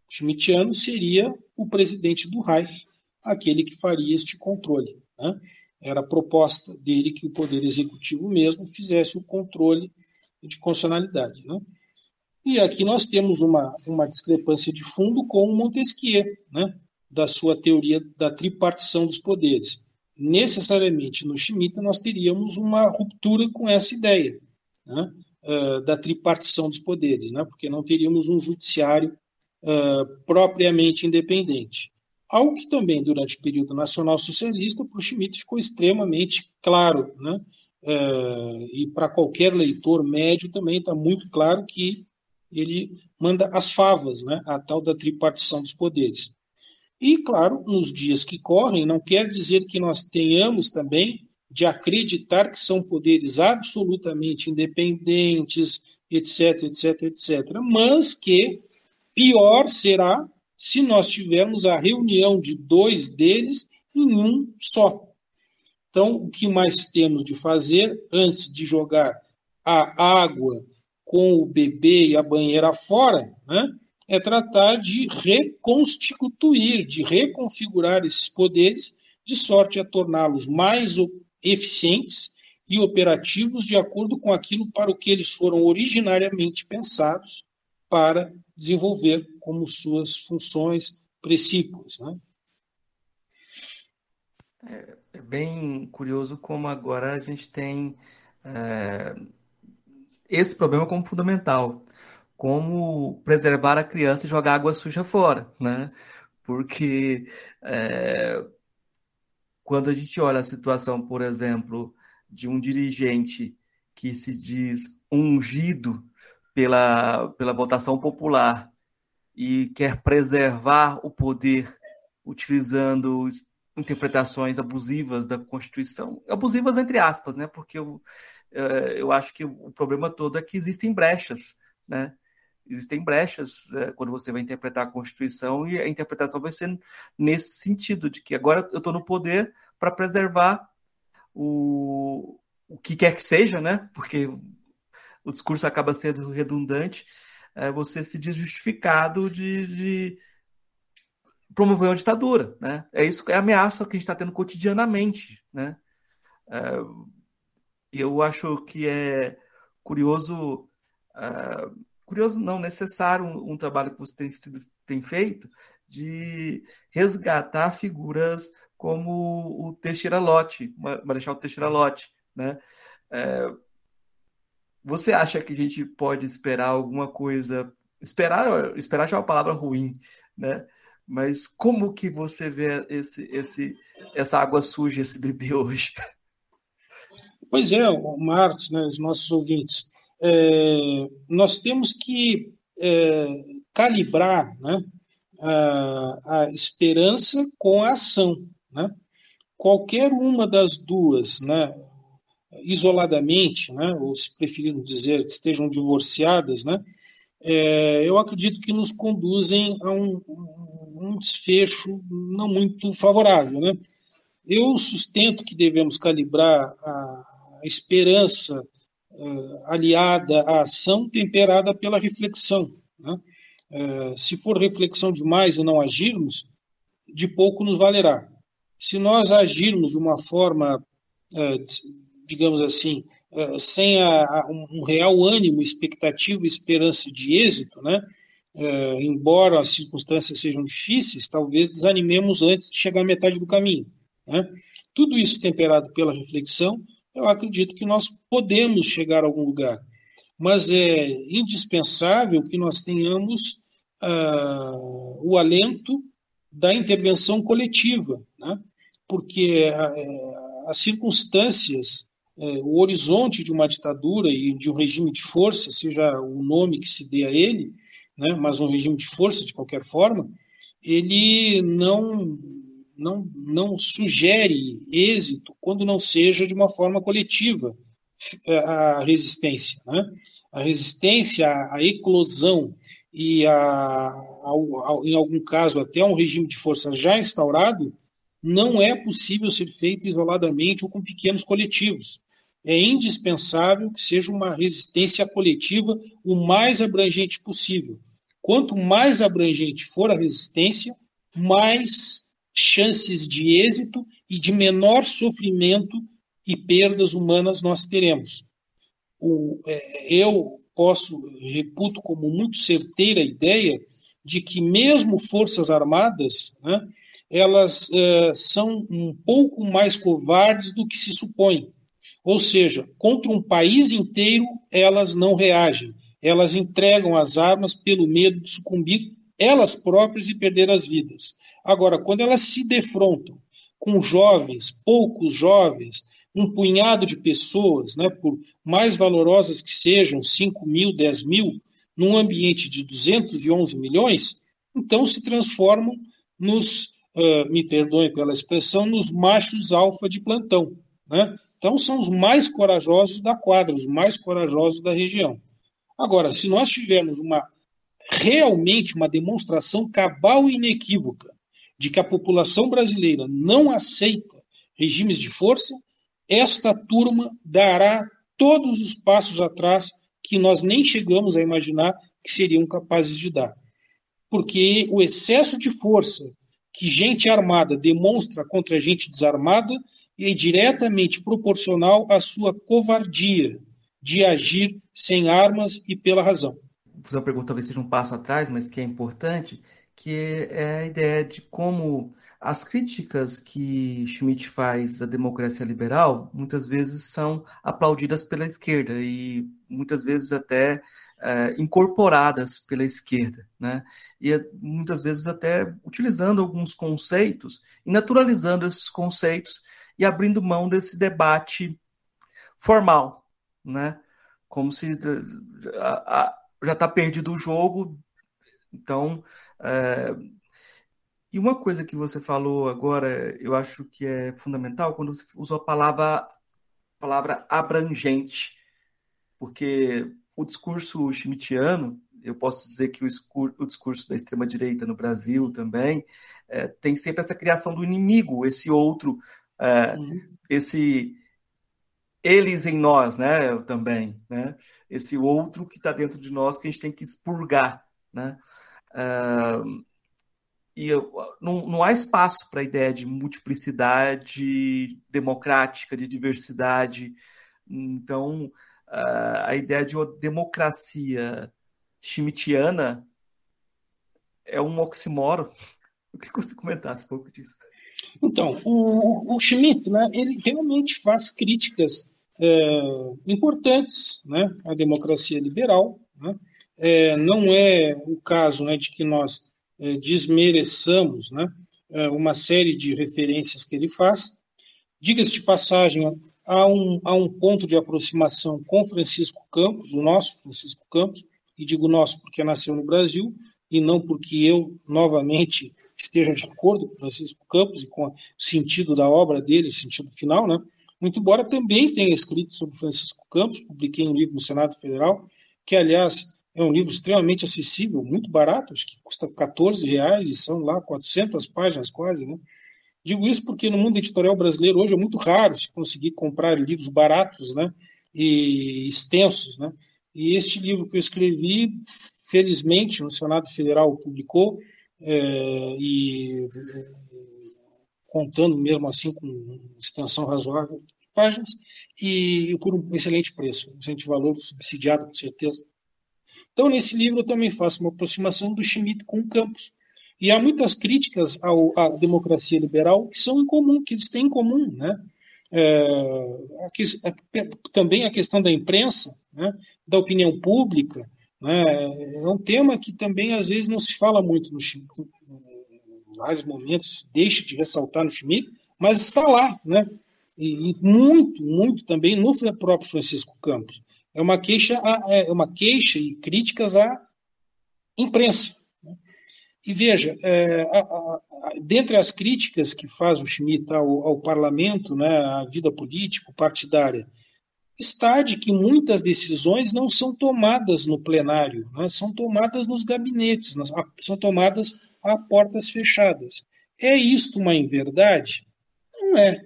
schmittiano seria o presidente do Reich, aquele que faria este controle. Né? Era a proposta dele que o Poder Executivo mesmo fizesse o controle de constitucionalidade. Né? E aqui nós temos uma, uma discrepância de fundo com Montesquieu, né? da sua teoria da tripartição dos poderes. Necessariamente no Schmitt nós teríamos uma ruptura com essa ideia. Né? Da tripartição dos poderes, né? porque não teríamos um judiciário uh, propriamente independente. Algo que também, durante o período nacional socialista, para o Schmitt ficou extremamente claro, né? Uh, e para qualquer leitor médio também está muito claro que ele manda as favas, né? a tal da tripartição dos poderes. E, claro, nos dias que correm, não quer dizer que nós tenhamos também de acreditar que são poderes absolutamente independentes, etc, etc, etc. Mas que pior será se nós tivermos a reunião de dois deles em um só. Então, o que mais temos de fazer antes de jogar a água com o bebê e a banheira fora, né, é tratar de reconstituir, de reconfigurar esses poderes, de sorte a torná-los mais eficientes e operativos de acordo com aquilo para o que eles foram originariamente pensados para desenvolver como suas funções precípuas. Né? É, é bem curioso como agora a gente tem é, esse problema como fundamental. Como preservar a criança e jogar água suja fora, né? Porque é, quando a gente olha a situação, por exemplo, de um dirigente que se diz ungido pela, pela votação popular e quer preservar o poder utilizando interpretações abusivas da Constituição, abusivas entre aspas, né? Porque eu, é, eu acho que o problema todo é que existem brechas, né? Existem brechas é, quando você vai interpretar a Constituição e a interpretação vai ser nesse sentido de que agora eu estou no poder para preservar o, o que quer que seja, né? Porque o discurso acaba sendo redundante, é, você se diz justificado de, de promover uma ditadura, né? É isso é a ameaça que a gente está tendo cotidianamente, né? É, eu acho que é curioso, é, curioso não necessário um, um, trabalho que você tem, tem feito de resgatar figuras como o Teixeira Lott, Marechal Teixeira Lott, né? É, você acha que a gente pode esperar alguma coisa? Esperar, esperar já é uma palavra ruim, né? Mas como que você vê esse, esse, essa água suja, esse bebê hoje? Pois é, Marcos, né, os nossos ouvintes, é, nós temos que é, calibrar né, a, a, esperança com a ação. Né? Qualquer uma das duas, né, isoladamente, né, ou se preferirmos dizer que estejam divorciadas, né, é, eu acredito que nos conduzem a um, um desfecho não muito favorável. Né? Eu sustento que devemos calibrar a, a esperança aliada à ação temperada pela reflexão. Né? Uh, se for reflexão demais e não agirmos, de pouco nos valerá. Se nós agirmos de uma forma uh, digamos assim, sem um real ânimo, expectativa e esperança de êxito, né? Embora as circunstâncias sejam difíceis, talvez desanimemos antes de chegar à metade do caminho. Né? Tudo isso temperado pela reflexão, eu acredito que nós podemos chegar a algum lugar, mas é indispensável que nós tenhamos uh, o alento da intervenção coletiva, né? porque as circunstâncias é, o horizonte de uma ditadura e de um regime de força, seja o nome que se dê a ele, né, mas um regime de força de qualquer forma, ele não, não, não sugere êxito quando não seja de uma forma coletiva a resistência. Né? A resistência, a eclosão e, a, em algum caso, até um regime de força já instaurado, não é possível ser feito isoladamente ou com pequenos coletivos é indispensável que seja uma resistência coletiva o mais abrangente possível. Quanto mais abrangente for a resistência, mais chances de êxito e de menor sofrimento e perdas humanas nós teremos. O, é, eu posso, reputo como muito certeira a ideia de que mesmo forças armadas, né, elas é, são um pouco mais covardes do que se supõe. Ou seja, contra um país inteiro elas não reagem, elas entregam as armas pelo medo de sucumbir elas próprias e perder as vidas. Agora, quando elas se defrontam com jovens, poucos jovens, um punhado de pessoas, né, por mais valorosas que sejam, 5 mil, 10 mil, num ambiente de 211 milhões, então se transformam nos, uh, me perdoem pela expressão, nos machos alfa de plantão. Né? Então, são os mais corajosos da quadra, os mais corajosos da região. Agora, se nós tivermos uma realmente uma demonstração cabal e inequívoca de que a população brasileira não aceita regimes de força, esta turma dará todos os passos atrás que nós nem chegamos a imaginar que seriam capazes de dar. Porque o excesso de força que gente armada demonstra contra gente desarmada e diretamente proporcional à sua covardia de agir sem armas e pela razão. Fazer uma pergunta, talvez seja um passo atrás, mas que é importante, que é a ideia de como as críticas que Schmidt faz à democracia liberal muitas vezes são aplaudidas pela esquerda e muitas vezes até é, incorporadas pela esquerda, né? E muitas vezes até utilizando alguns conceitos e naturalizando esses conceitos e abrindo mão desse debate formal, né? Como se a, já está perdido o jogo, então é, E uma coisa que você falou agora, eu acho que é fundamental, quando você usou a palavra, palavra abrangente, porque o discurso schmittiano, eu posso dizer que o, o discurso da extrema-direita no Brasil também, é, tem sempre essa criação do inimigo, esse outro, é, uhum. esse eles em nós, né, também, né, esse outro que está dentro de nós que a gente tem que expurgar, né, uh, e não, não há espaço para a ideia de multiplicidade democrática, de diversidade, então uh, a ideia de uma democracia schmittiana é um oxímoro. Eu queria que você comentasse um pouco disso. Então, o, o Schmitt, né, ele realmente faz críticas é, importantes né, à democracia liberal. Né? É, não é o caso né, de que nós é, desmereçamos né, é, uma série de referências que ele faz. Diga-se de passagem, há um, há um ponto de aproximação com Francisco Campos, o nosso Francisco Campos, e digo nosso porque nasceu no Brasil, e não porque eu, novamente, esteja de acordo com Francisco Campos e com o sentido da obra dele, sentido final, né? Muito embora também tenha escrito sobre Francisco Campos, publiquei um livro no Senado Federal, que, aliás, é um livro extremamente acessível, muito barato, acho que custa 14 reais e são lá 400 páginas quase, né? Digo isso porque no mundo editorial brasileiro hoje é muito raro se conseguir comprar livros baratos, né? E extensos, né? E este livro que eu escrevi, felizmente, no Senado Federal publicou, é, e contando mesmo assim com extensão razoável de páginas, e por um excelente preço, um excelente valor subsidiado, com certeza. Então, nesse livro, eu também faço uma aproximação do Schmitt com o Campos. E há muitas críticas ao, à democracia liberal que são em comum, que eles têm em comum, né? É, aqui, também a questão da imprensa, né, da opinião pública, né, é um tema que também às vezes não se fala muito no vários momentos, deixa de ressaltar no Schmidt, mas está lá, né, e, e muito, muito também no próprio Francisco Campos. É uma queixa, é uma queixa e críticas à imprensa. Né. E veja, é, a, a, dentre as críticas que faz o Schmidt ao, ao parlamento, né, à vida político-partidária, está de que muitas decisões não são tomadas no plenário, né, são tomadas nos gabinetes, são tomadas a portas fechadas. É isto uma inverdade? Não é.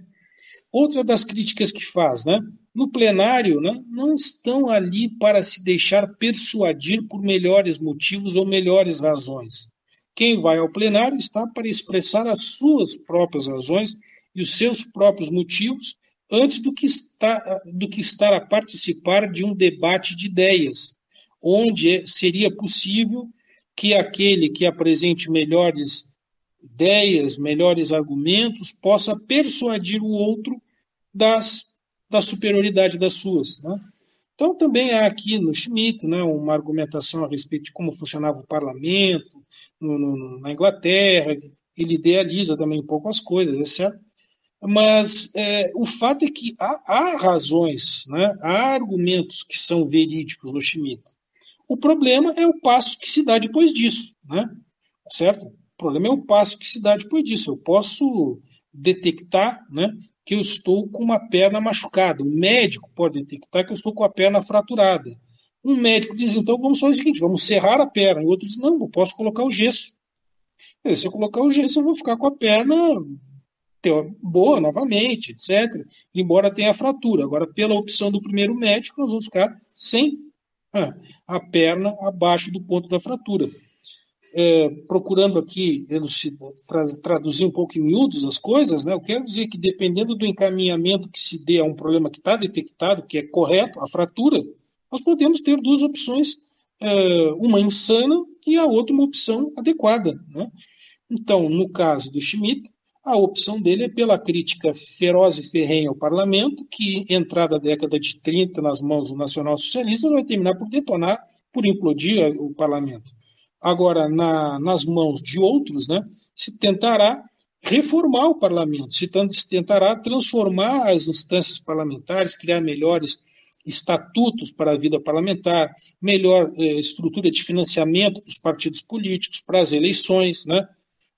Outra das críticas que faz, né? No plenário, né, não estão ali para se deixar persuadir por melhores motivos ou melhores razões. Quem vai ao plenário está para expressar as suas próprias razões e os seus próprios motivos antes do que, do que estar a participar de um debate de ideias, onde seria possível que aquele que apresente melhores ideias, melhores argumentos, possa persuadir o outro das, da superioridade das suas. Né? Então, também há aqui no Schmitt né, uma argumentação a respeito de como funcionava o parlamento, no, no, na Inglaterra, ele idealiza também um pouco as coisas, é certo? Mas é, o fato é que há, há razões, né? há argumentos que são verídicos no Schmitt. O problema é o passo que se dá depois disso, né? certo? O problema é o passo que se dá depois disso. Eu posso detectar né, que eu estou com uma perna machucada. O médico pode detectar que eu estou com a perna fraturada. Um médico diz, então vamos fazer o seguinte, vamos serrar a perna. E outro diz, não, eu posso colocar o gesso. Se eu colocar o gesso, eu vou ficar com a perna boa novamente, etc. Embora tenha fratura. Agora, pela opção do primeiro médico, nós vamos ficar sem ah, a perna abaixo do ponto da fratura. É, procurando aqui traduzir um pouco em miúdos as coisas, né, eu quero dizer que dependendo do encaminhamento que se dê a um problema que está detectado, que é correto, a fratura, nós podemos ter duas opções, é, uma insana e a outra uma opção adequada. Né? Então, no caso do Schmidt, a opção dele é pela crítica feroz e ferrenha ao parlamento, que, entrada a década de 30 nas mãos do nacional-socialista, vai terminar por detonar, por implodir o parlamento. Agora, na, nas mãos de outros, né, se tentará reformar o parlamento, se tentará transformar as instâncias parlamentares, criar melhores estatutos para a vida parlamentar, melhor eh, estrutura de financiamento dos partidos políticos para as eleições, né?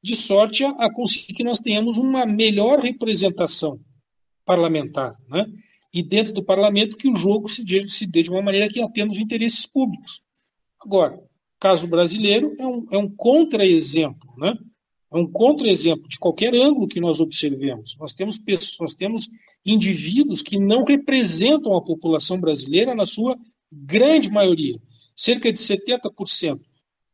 De sorte a, conseguir que nós tenhamos uma melhor representação parlamentar, né? E dentro do parlamento que o jogo se dê, se dê de uma maneira que atenda os interesses públicos. Agora, caso brasileiro é um, é um contra-exemplo, né? É um contra-exemplo de qualquer ângulo que nós observemos. Nós temos pessoas, nós temos indivíduos que não representam a população brasileira na sua grande maioria. Cerca de 70%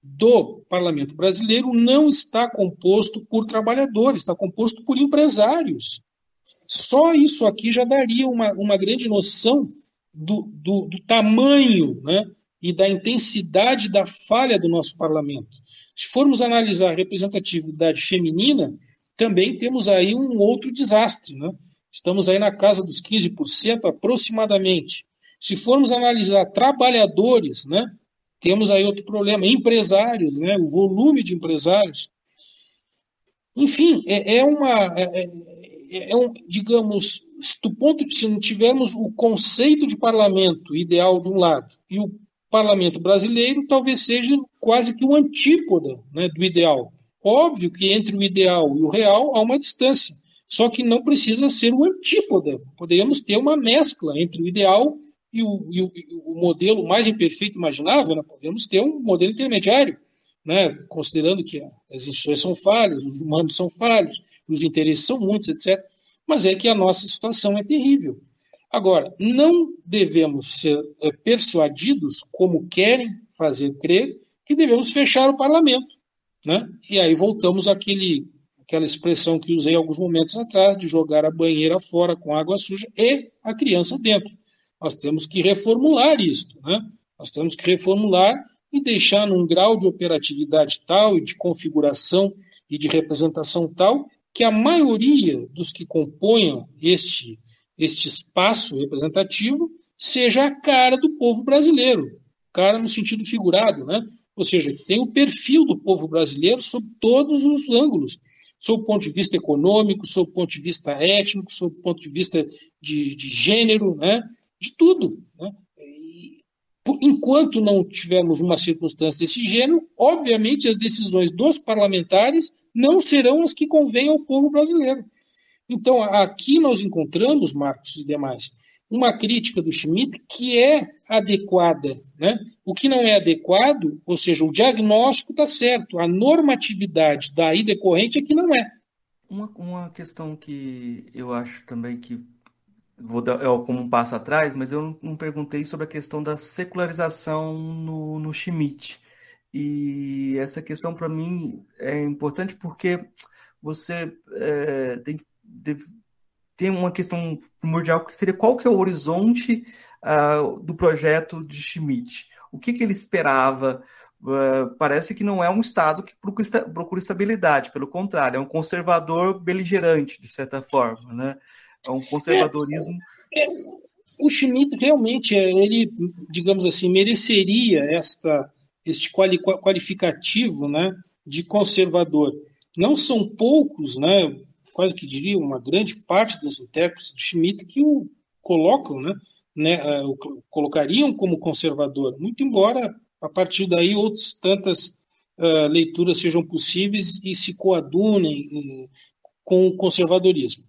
do parlamento brasileiro não está composto por trabalhadores, está composto por empresários. Só isso aqui já daria uma, uma grande noção do, do, do tamanho né, e da intensidade da falha do nosso parlamento. Se formos analisar a representatividade feminina, também temos aí um outro desastre. Né? Estamos aí na casa dos 15% aproximadamente. Se formos analisar trabalhadores, né, temos aí outro problema, empresários, né, o volume de empresários. Enfim, é, é uma. É, é, é um, digamos, do ponto de se não tivermos o conceito de parlamento ideal de um lado e o parlamento brasileiro, talvez seja quase que o antípoda né, do ideal. Óbvio que entre o ideal e o real há uma distância, só que não precisa ser o antípoda. Poderíamos ter uma mescla entre o ideal e o, e o, e o modelo mais imperfeito imaginável, né? podemos ter um modelo intermediário, né? considerando que as instituições são falhas, os humanos são falhos, os interesses são muitos, etc. Mas é que a nossa situação é terrível. Agora, não devemos ser é, persuadidos, como querem fazer crer, que devemos fechar o parlamento. Né? E aí voltamos àquele, àquela expressão que usei alguns momentos atrás, de jogar a banheira fora com água suja e a criança dentro. Nós temos que reformular isto, né? Nós temos que reformular e deixar num grau de operatividade tal e de configuração e de representação tal que a maioria dos que componham este, este espaço representativo seja a cara do povo brasileiro, cara no sentido figurado, né? Ou seja, que tem o perfil do povo brasileiro sob todos os ângulos, sob o ponto de vista econômico, sob o ponto de vista étnico, sob o ponto de vista de, de gênero, né? De tudo. Né? E, enquanto não tivermos uma circunstância desse gênero, obviamente as decisões dos parlamentares não serão as que convêm ao povo brasileiro. Então, aqui nós encontramos, Marcos e demais, uma crítica do Schmidt que é adequada. Né? O que não é adequado, ou seja, o diagnóstico está certo, a normatividade daí decorrente é que não é. Uma, uma questão que eu acho também que vou dar é, como um passo atrás, mas eu não, perguntei sobre a questão da secularização no, no Schmidt. E essa questão para mim é importante porque você é, tem que tem uma questão primordial que seria qual que é o horizonte uh, do projeto de Schmidt. O que, que ele esperava? Uh, parece que não é um Estado que procura, procura estabilidade, pelo contrário, é um conservador beligerante, de certa forma. Né? É um conservadorismo. É, é, o Schmidt realmente, é, ele, digamos assim, mereceria esta, este quali, qualificativo né, de conservador. Não são poucos, né, quase que diria uma grande parte dos intérpretes de Schmidt que o colocam, né, né, o colocariam como conservador, muito embora a partir daí outras tantas uh, leituras sejam possíveis e se coadunem com o conservadorismo.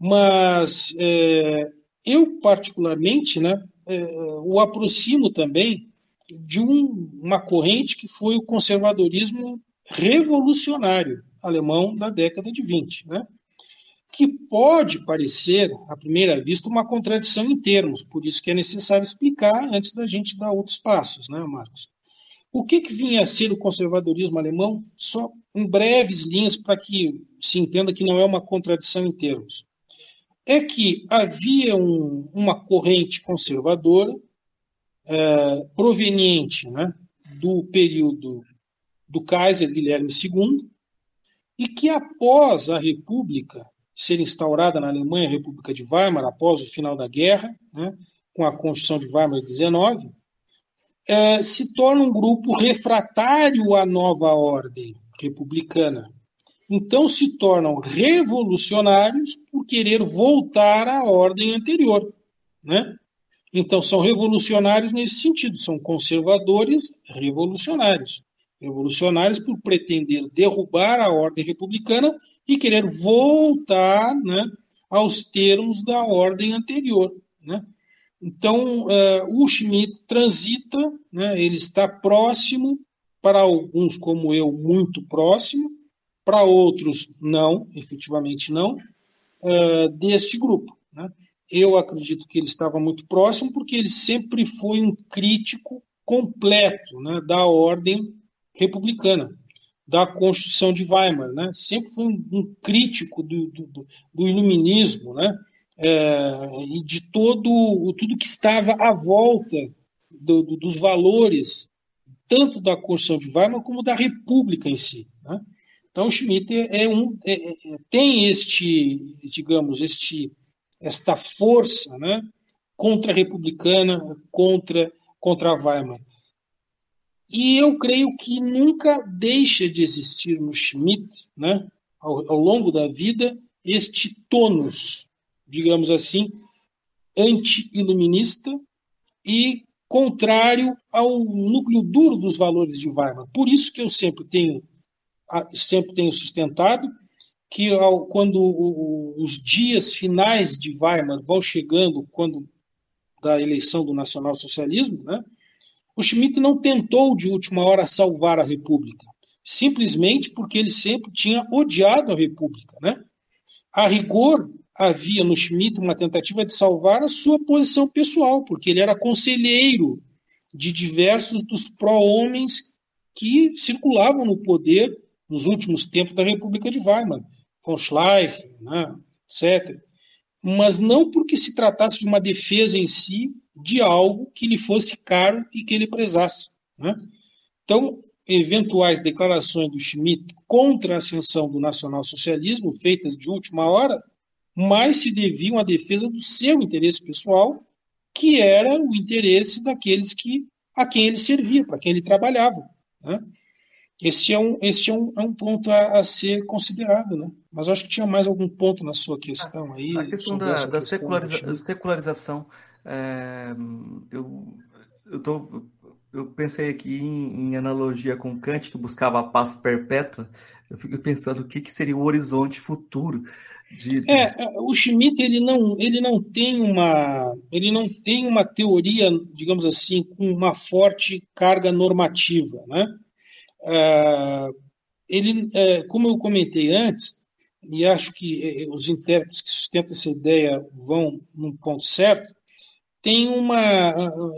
Mas é, eu, particularmente, né, é, o aproximo também de um, uma corrente que foi o conservadorismo revolucionário alemão da década de 20, né? que pode parecer, à primeira vista, uma contradição em termos, por isso que é necessário explicar antes da gente dar outros passos, né, Marcos? O que, que vinha a ser o conservadorismo alemão? Só em breves linhas para que se entenda que não é uma contradição em termos é que havia um, uma corrente conservadora é, proveniente né, do período do Kaiser Guilherme II e que após a República ser instaurada na Alemanha, a República de Weimar, após o final da guerra, né, com a Constituição de Weimar de 19, é, se torna um grupo refratário à nova ordem republicana então se tornam revolucionários por querer voltar à ordem anterior, né? Então são revolucionários nesse sentido, são conservadores revolucionários. revolucionários por pretender derrubar a ordem republicana e querer voltar né, aos termos da ordem anterior. Né? Então, uh, o Schmidt transita, né, ele está próximo, para alguns como eu, muito próximo, para outros, não, efetivamente não, uh, deste grupo. Né? Eu acredito que ele estava muito próximo, porque ele sempre foi um crítico completo né, da ordem republicana, da Constituição de Weimar. Né? Sempre foi um, um crítico do, do, do iluminismo, né? É, e de todo tudo que estava à volta do, do, dos valores, tanto da Constituição de Weimar como da República em si. Né? Então, Schmitt é um, é, é, tem este, digamos, este, esta força né, contra-republicana, contra, contra a Weimar. E eu creio que nunca deixa de existir no Schmitt, né, ao, ao longo da vida, este tônus, digamos assim, anti-iluminista e contrário ao núcleo duro dos valores de Weimar. Por isso que eu sempre tenho, sempre tenho sustentado que ao, quando o, os dias finais de Weimar vão chegando, quando da eleição do nacionalsocialismo, né, o Schmidt não tentou de última hora salvar a República, simplesmente porque ele sempre tinha odiado a República. Né? A rigor, havia no Schmidt uma tentativa de salvar a sua posição pessoal, porque ele era conselheiro de diversos dos pró-homens que circulavam no poder nos últimos tempos da República de Weimar, von Schleicher, né, etc. Mas não porque se tratasse de uma defesa em si, de algo que lhe fosse caro e que ele prezasse. Né? Então, eventuais declarações do Schmidt contra a ascensão do nacionalsocialismo, feitas de última hora, mais se deviam à defesa do seu interesse pessoal, que era o interesse daqueles que a quem ele servia, para quem ele trabalhava. Né? Esse é um, esse é um, é um ponto a, a, ser considerado, né? Mas acho que tinha mais algum ponto na sua questão aí. A questão da, da seculariza secularização é, eu, eu, tô, eu pensei aqui em, em, analogia com Kant, que buscava a paz perpétua. Eu fico pensando o que, que seria o horizonte futuro. De... É, o Schmitt ele não, ele não tem uma ele não tem uma teoria, digamos assim, com uma forte carga normativa, né? É, ele, é, como eu comentei antes, e acho que é, os intérpretes que sustentam essa ideia vão num ponto certo, tem uma,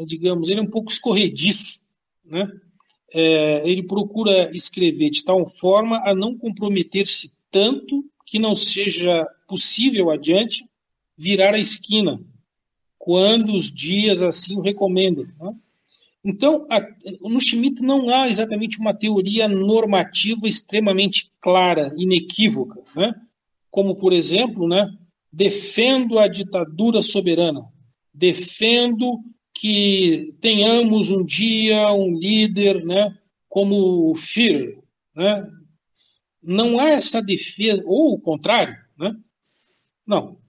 digamos, ele é um pouco escorrediço, né? É, ele procura escrever de tal forma a não comprometer-se tanto que não seja possível adiante virar a esquina, quando os dias assim o recomendam. Né? Então, a, no Schmitt não há exatamente uma teoria normativa extremamente clara, inequívoca, né? como, por exemplo, né, defendo a ditadura soberana defendo que tenhamos um dia um líder né, como o Führer. Né? Não há essa defesa, ou o contrário. Né? Não.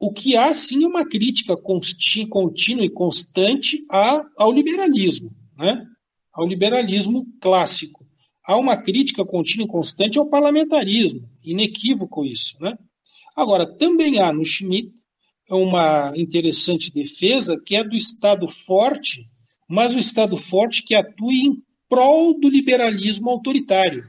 O que há, sim, é uma crítica contínua e constante ao liberalismo, né? ao liberalismo clássico. Há uma crítica contínua e constante ao parlamentarismo, inequívoco isso. Né? Agora, também há no Schmitt uma interessante defesa, que é do Estado forte, mas o Estado forte que atue em prol do liberalismo autoritário,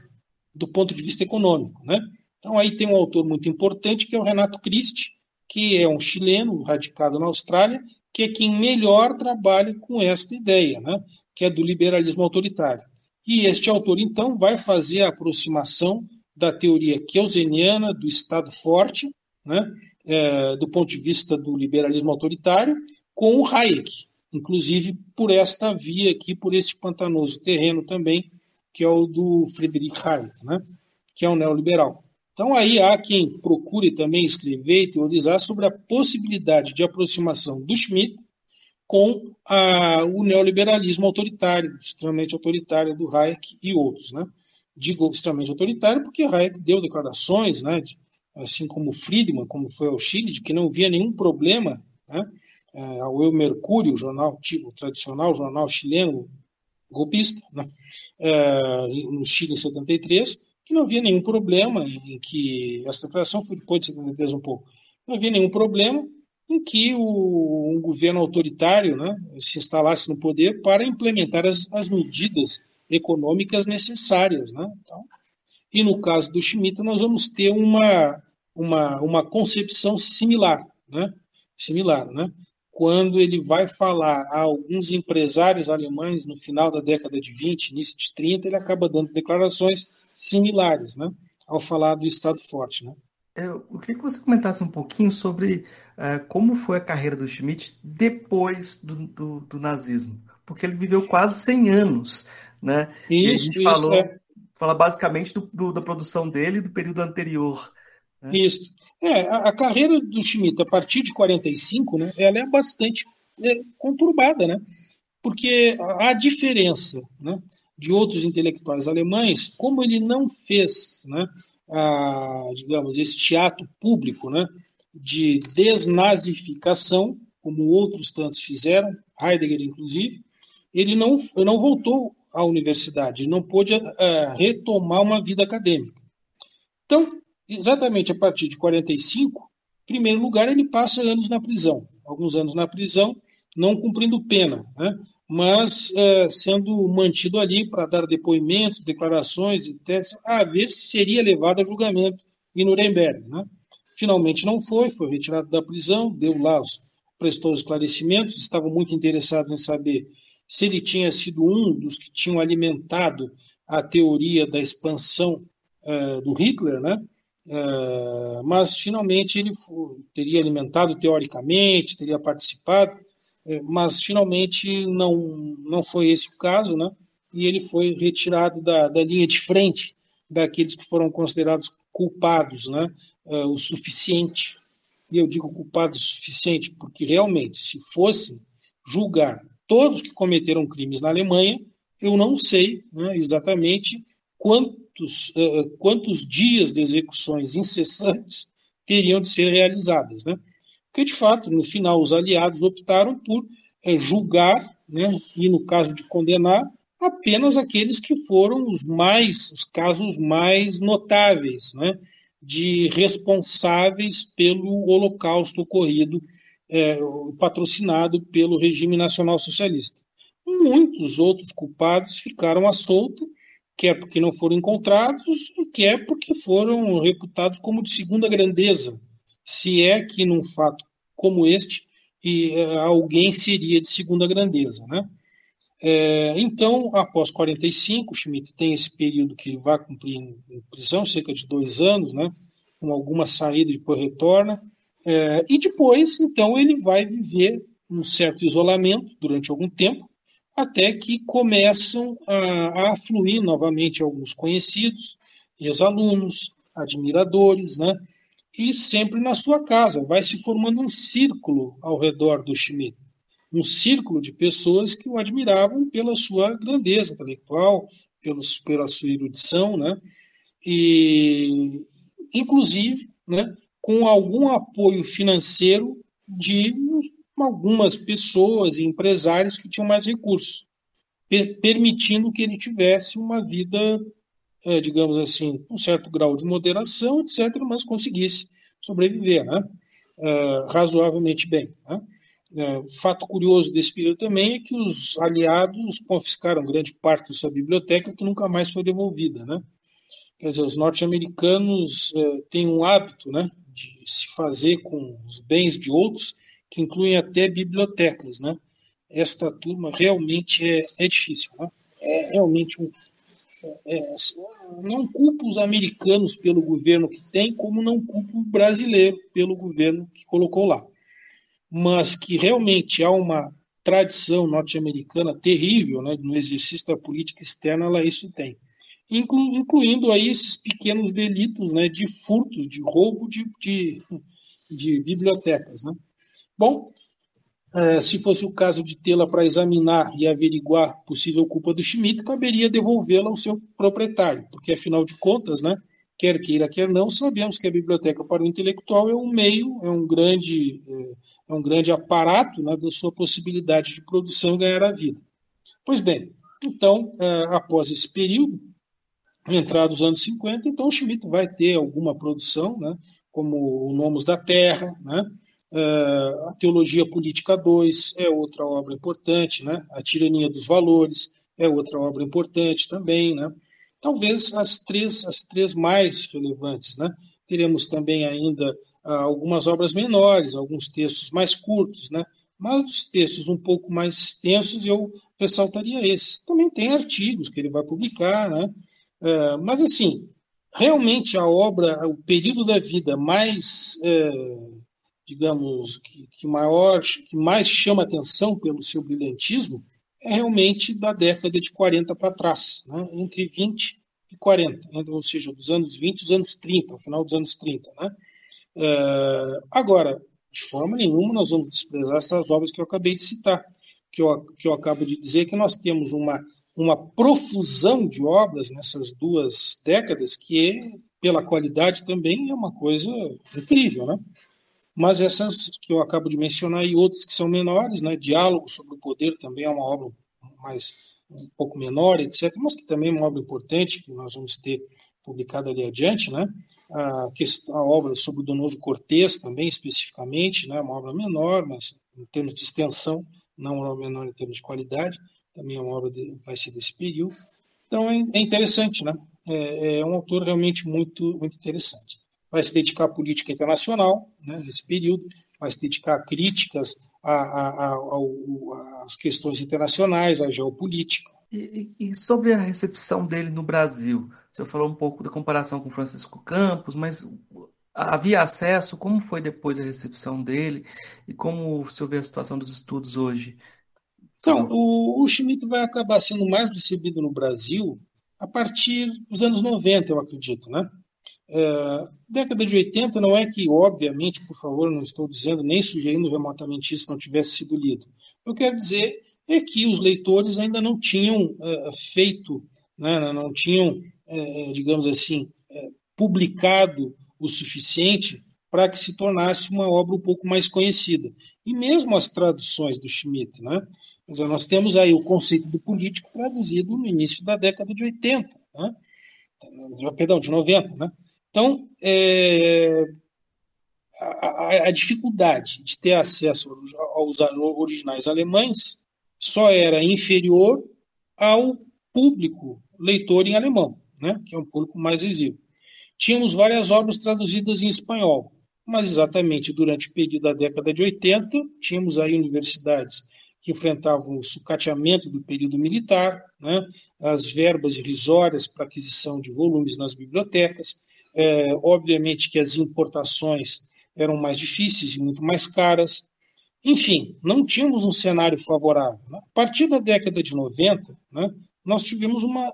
do ponto de vista econômico. Né? Então, aí tem um autor muito importante, que é o Renato Christie, que é um chileno radicado na Austrália, que é quem melhor trabalha com esta ideia, né? que é do liberalismo autoritário. E este autor, então, vai fazer a aproximação da teoria keynesiana do Estado forte né, é, do ponto de vista do liberalismo autoritário, com o Hayek, inclusive por esta via aqui, por este pantanoso terreno também, que é o do Friedrich Hayek, né, que é um neoliberal. Então aí há quem procure também escrever e teorizar sobre a possibilidade de aproximação do Schmitt com a, o neoliberalismo autoritário, extremamente autoritário do Hayek e outros. Né? Digo extremamente autoritário porque Hayek deu declarações né, de, assim como Friedman, como foi ao Chile, de que não via nenhum problema né, é, ao Eu Mercúrio, o jornal tipo, tradicional jornal chileno golpista, né? uh, no Chile em 73, que não havia nenhum problema em que essa declaração foi depois de 73 um pouco, não havia nenhum problema em que o, um governo autoritário né, se instalasse no poder para implementar as, as medidas econômicas necessárias. Né? Então, e no caso do Schmitt, nós vamos ter uma, uma, uma concepção similar. Né? Similar, né? Quando ele vai falar a alguns empresários alemães no final da década de 20, início de 30, ele acaba dando declarações similares, né? Ao falar do Estado forte, né? Eu, queria que você comentasse um pouquinho sobre uh, como foi a carreira do Schmitt depois do, do, do, nazismo, porque ele viveu quase 100 anos, né? Isso, e a gente isso, falou, é. fala basicamente do, do, da produção dele do período anterior. Né? Isso. É, a, a, carreira do Schmitt a partir de 45, né, ela é bastante é, conturbada, né? Porque a, a diferença, né, de outros intelectuais alemães, como ele não fez, né, a, digamos, este ato público, né, de desnazificação, como outros tantos fizeram, Heidegger inclusive, ele não, não voltou à universidade, ele não pôde uh, retomar uma vida acadêmica. Então, exatamente a partir de 45, em primeiro lugar, ele passa anos na prisão, alguns anos na prisão, não cumprindo pena, né? mas uh, sendo mantido ali para dar depoimentos, declarações e testes, a ver se seria levado a julgamento em Nuremberg. Né? Finalmente não foi, foi retirado da prisão, deu lá prestou esclarecimentos, estavam muito interessados em saber se ele tinha sido um dos que tinham alimentado a teoria da expansão uh, do Hitler, né? Uh, mas finalmente ele teria alimentado teoricamente, teria participado, uh, mas finalmente não, não foi esse o caso, né? E ele foi retirado da, da linha de frente daqueles que foram considerados culpados, né? o suficiente. E eu digo culpados o suficiente porque realmente, se fosse julgar todos que cometeram crimes na Alemanha, eu não sei né, exatamente quantos, uh, quantos dias de execuções incessantes teriam de ser realizadas. Né? Porque, de fato, no final, os aliados optaram por uh, julgar, né, e no caso de condenar, apenas aqueles que foram os mais, os casos mais notáveis, né, de responsáveis pelo holocausto ocorrido é, patrocinado pelo regime nacional socialista. Muitos outros culpados ficaram à solta, quer porque não foram encontrados, quer porque foram reputados como de segunda grandeza, se é que num fato como este e, é, alguém seria de segunda grandeza, né? É, então, após 45, Schmidt tem esse período que ele vai cumprir em prisão, cerca de dois anos, né? com alguma saída, depois retorna. É, e depois, então, ele vai viver um certo isolamento durante algum tempo, até que começam a, a fluir novamente alguns conhecidos, ex-alunos, admiradores, né? e sempre na sua casa. Vai se formando um círculo ao redor do Schmidt. Um círculo de pessoas que o admiravam pela sua grandeza intelectual, pelos, pela sua erudição, né? E, inclusive, né, com algum apoio financeiro de algumas pessoas e empresários que tinham mais recursos, permitindo que ele tivesse uma vida, é, digamos assim, um certo grau de moderação, etc., mas conseguisse sobreviver né? É, razoavelmente bem. Né? É, fato curioso desse período também é que os aliados confiscaram grande parte da sua biblioteca que nunca mais foi devolvida. Né? Quer dizer, os norte-americanos têm um hábito né, de se fazer com os bens de outros, que incluem até bibliotecas, né? Esta turma realmente é, é difícil, né? É realmente um, é, não culpo os americanos pelo governo que tem, como não culpo o brasileiro pelo governo que colocou lá. Mas que realmente há uma tradição norte-americana terrível né, no exercício da política externa, ela isso tem inclu, incluindo aí esses pequenos delitos né, de furtos, de roubo de, de, de bibliotecas. Né? Bom, é, se fosse o caso de tê-la para examinar e averiguar possível culpa do Schmidt, caberia devolvê-la ao seu proprietário, porque afinal de contas, né, quer queira, quer não, sabemos que a biblioteca para o intelectual é um meio, é um grande, é, é um grande aparato né, da sua possibilidade de produção e ganhar a vida. Pois bem, Então, é, após esse período, entrada dos anos 50, então o Schmidt vai ter alguma produção, né, como o Nomos da Terra, né, a Teologia Política 2 é outra obra importante, né, a Tirania dos Valores é outra obra importante também, né, talvez as três, as três mais relevantes, né, teremos também ainda ah, algumas obras menores, alguns textos mais curtos, né, mas dos textos um pouco mais extensos eu ressaltaria esses. Também tem artigos que ele vai publicar, né? É, mas assim, realmente a obra, o período da vida mais, é, digamos, que, que, maior, que mais chama atenção pelo seu brilhantismo é realmente da década de 40 para trás, né? entre 20 e 40, ou seja, dos anos 20 e dos anos 30, ao final dos anos 30. Né? É, agora, de forma nenhuma nós vamos desprezar essas obras que eu acabei de citar, que eu, que eu acabo de dizer que nós temos uma, uma profusão de obras nessas duas décadas que, pela qualidade também, é uma coisa incrível, né? Mas essas que eu acabo de mencionar e outras que são menores, né? Diálogo sobre o Poder também é uma obra mais um pouco menor, etc., mas que também é uma obra importante que nós vamos ter publicada ali adiante, né? A, questão, a obra sobre o Donoso Cortês também, especificamente, né? Uma obra menor, mas em termos de extensão, não uma obra menor em termos de qualidade, também é uma obra de, vai ser desse período. Então é, é interessante, né? É, é, um autor realmente muito, muito interessante. Vai se dedicar à política internacional, né? Nesse período, vai se dedicar a críticas às questões internacionais, à geopolítica. E, e, sobre a recepção dele no Brasil? O senhor falou um pouco da comparação com Francisco Campos, mas havia acesso? Como foi depois a recepção dele? E como o senhor vê a situação dos estudos hoje? Então, o, o Schmidt vai acabar sendo mais recebido no Brasil a partir dos anos 90, eu acredito, né? É, década de 80 não é que, obviamente, por favor, não estou dizendo nem sugerindo remotamente isso não tivesse sido lido. Eu quero dizer é que os leitores ainda não tinham é, feito, né, não tinham, é, digamos assim, publicado o suficiente para que se tornasse uma obra um pouco mais conhecida. E mesmo as traduções do Schmidt, né? Dizer, nós temos aí o conceito do político traduzido no início da década de 80, né? perdão, de 90, né? Então, é, a, a, dificuldade de ter acesso aos originais alemães só era inferior ao público leitor em alemão, né, que é um público mais exíguo. Tínhamos várias obras traduzidas em espanhol, mas exatamente durante o período da década de 80, tínhamos aí universidades que enfrentavam o sucateamento do período militar, né, as verbas irrisórias para aquisição de volumes nas bibliotecas, é, obviamente que as importações eram mais difíceis e muito mais caras. Enfim, não tínhamos um cenário favorável. Né? A partir da década de 90, né, nós tivemos uma,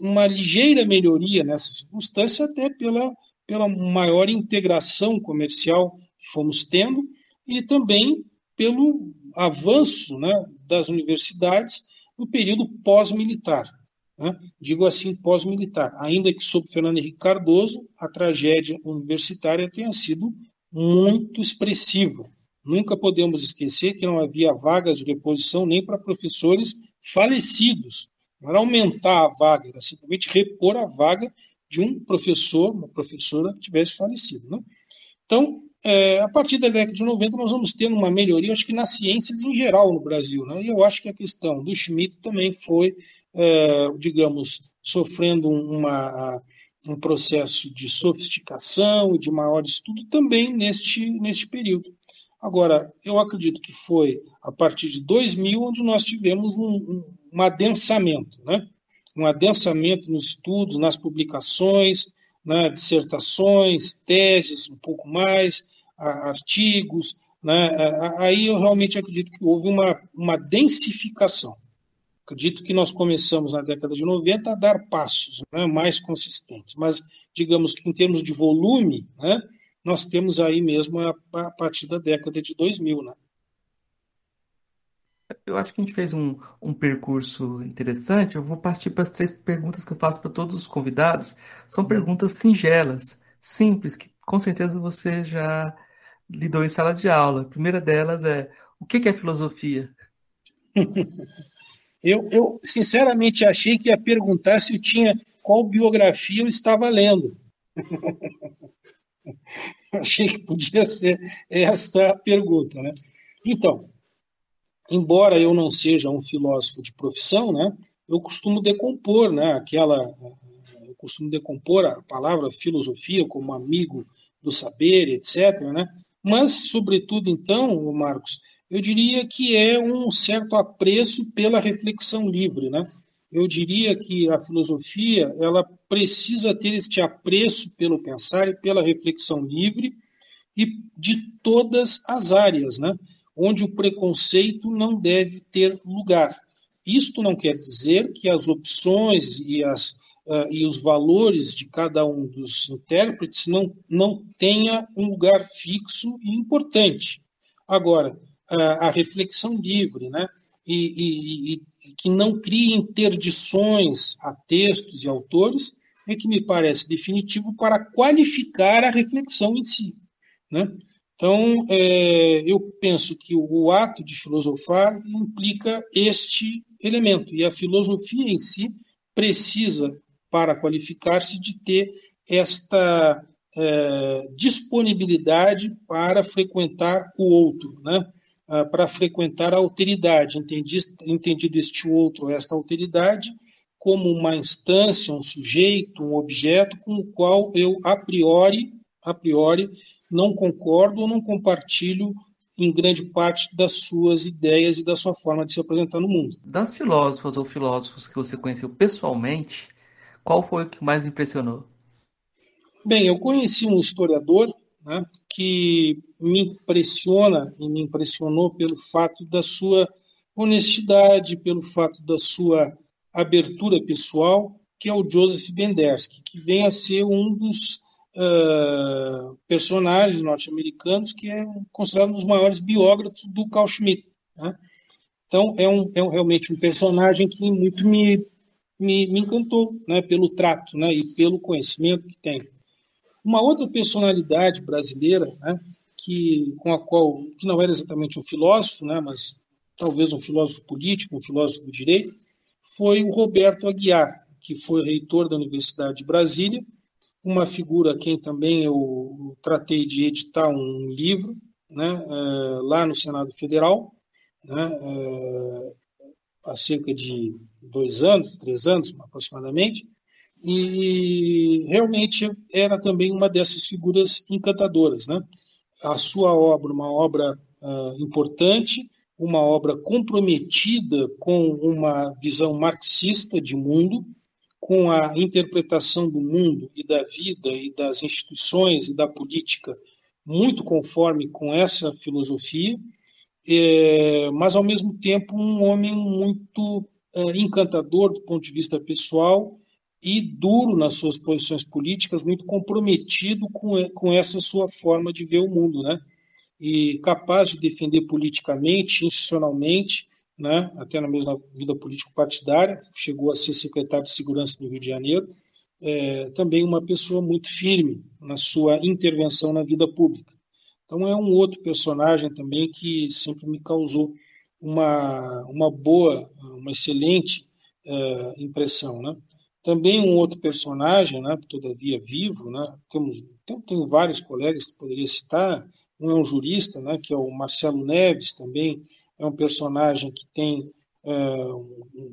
uma ligeira melhoria nessa circunstância, até pela, pela maior integração comercial que fomos tendo e também pelo avanço né, das universidades no período pós-militar. Né? Digo assim, pós-militar. Ainda que sob Fernando Henrique Cardoso, a tragédia universitária tenha sido muito expressiva. Nunca podemos esquecer que não havia vagas de reposição nem para professores falecidos. Não era aumentar a vaga, era simplesmente repor a vaga de um professor, uma professora que tivesse falecido. Né? Então, é, a partir da década de 90, nós vamos ter uma melhoria, acho que nas ciências em geral no Brasil. Né? E eu acho que a questão do Schmidt também foi é, digamos, sofrendo uma, um processo de sofisticação e de maior estudo também neste, neste período. Agora, eu acredito que foi a partir de 2000 onde nós tivemos um, um, um adensamento, né? um adensamento nos estudos, nas publicações, né? dissertações, teses, um pouco mais, artigos. Né? Aí eu realmente acredito que houve uma, uma densificação. Acredito que nós começamos na década de 90 a dar passos né, mais consistentes, mas digamos que em termos de volume, né, nós temos aí mesmo a, a partir da década de 2000. Né? Eu acho que a gente fez um, um percurso interessante. Eu vou partir para as três perguntas que eu faço para todos os convidados. São uhum. perguntas singelas, simples, que com certeza você já lidou em sala de aula. A primeira delas é: o que é filosofia? Eu, eu sinceramente achei que ia perguntar se eu tinha qual biografia eu estava lendo. achei que podia ser esta a pergunta, né? Então, embora eu não seja um filósofo de profissão, né, eu costumo decompor, né, aquela, eu costumo decompor a palavra filosofia como amigo do saber, etc. Né? Mas, sobretudo, então, Marcos, eu diria que é um certo apreço pela reflexão livre, né? Eu diria que a filosofia ela precisa ter este apreço pelo pensar e pela reflexão livre e de todas as áreas, né? Onde o preconceito não deve ter lugar. Isto não quer dizer que as opções e, as, uh, e os valores de cada um dos intérpretes não, não tenha um lugar fixo e importante. Agora, a reflexão livre, né? E, e, e, que não crie interdições a textos e autores, é que me parece definitivo para qualificar a reflexão em si. Né? Então, é, eu penso que o, o ato de filosofar implica este elemento. E a filosofia em si precisa, para qualificar-se, de ter esta é, disponibilidade para frequentar o outro, né? Ah, para frequentar a alteridade, entendi, entendido este outro, esta alteridade, como uma instância, um sujeito, um objeto com o qual eu, a priori, a priori, não concordo ou não compartilho em grande parte das suas ideias e da sua forma de se apresentar no mundo. Das filósofas ou filósofos que você conheceu pessoalmente, qual foi o que mais impressionou? Bem, eu conheci um historiador né, que me impressiona e me impressionou pelo fato da sua honestidade, pelo fato da sua abertura pessoal, que é o Joseph Bendersky, que vem a ser um dos uh, personagens norte-americanos que é considerado um dos maiores biógrafos do Carl Schmitt. Né? Então, é, um, é um, realmente um personagem que muito me, me, me encantou né, pelo trato né, e pelo conhecimento que tem. Uma outra personalidade brasileira, né, que, com a qual, que não era exatamente um filósofo, né, mas talvez um filósofo político, um filósofo do direito, foi o Roberto Aguiar, que foi reitor da Universidade de Brasília uma figura a quem também eu tratei de editar um livro, né, é, lá no Senado Federal, né, é, há cerca de dois anos, três anos aproximadamente, e realmente era também uma dessas figuras encantadoras. Né? A sua obra, uma obra uh, importante, uma obra comprometida com uma visão marxista de mundo, com a interpretação do mundo e da vida e das instituições e da política muito conforme com essa filosofia, é, mas ao mesmo tempo um homem muito é, encantador do ponto de vista pessoal e duro nas suas posições políticas, muito comprometido com, com essa sua forma de ver o mundo, né? E capaz de defender politicamente, institucionalmente, né, até na mesma vida político-partidária, chegou a ser secretário de Segurança do Rio de Janeiro, é, também uma pessoa muito firme na sua intervenção na vida pública. Então é um outro personagem também que sempre me causou uma, uma boa, uma excelente é, impressão. Né? Também um outro personagem, né, todavia vivo, né, temos, tem, tem vários colegas que poderia citar, um é um jurista, né, que é o Marcelo Neves, também é um personagem que tem é,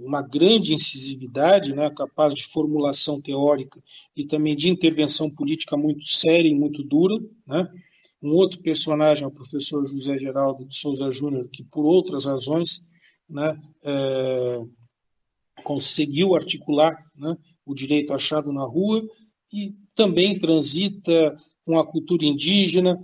uma grande incisividade, né, capaz de formulação teórica e também de intervenção política muito séria e muito dura. Né? Um outro personagem é o professor José Geraldo de Souza Júnior, que por outras razões né, é, conseguiu articular né, o direito achado na rua e também transita com a cultura indígena,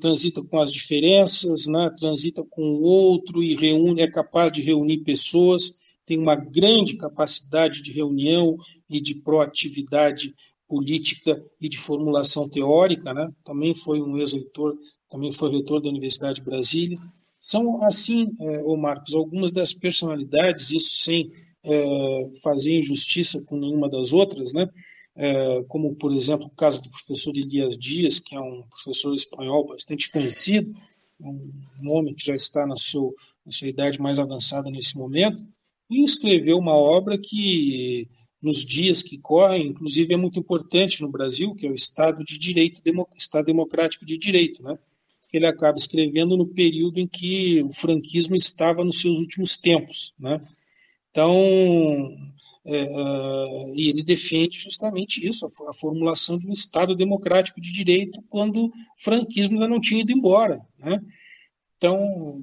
transita com as diferenças, né? transita com o outro e reúne, é capaz de reunir pessoas, tem uma grande capacidade de reunião e de proatividade política e de formulação teórica, né? também foi um ex-reitor, também foi reitor da Universidade de Brasília. São, assim, é, ô Marcos, algumas das personalidades, isso sem é, fazer injustiça com nenhuma das outras, né? é, como, por exemplo, o caso do professor Elias Dias, que é um professor espanhol bastante conhecido, um, homem que já está na, seu, na sua idade mais avançada nesse momento, e escreveu uma obra que, nos dias que correm, inclusive é muito importante no Brasil, que é o Estado de Direito, Estado Democrático de Direito, né? Ele acaba escrevendo no período em que o franquismo estava nos seus últimos tempos, né? Então, é, é, e ele defende justamente isso, a, a, formulação de um Estado democrático de direito quando o franquismo ainda não tinha ido embora. Né? Então,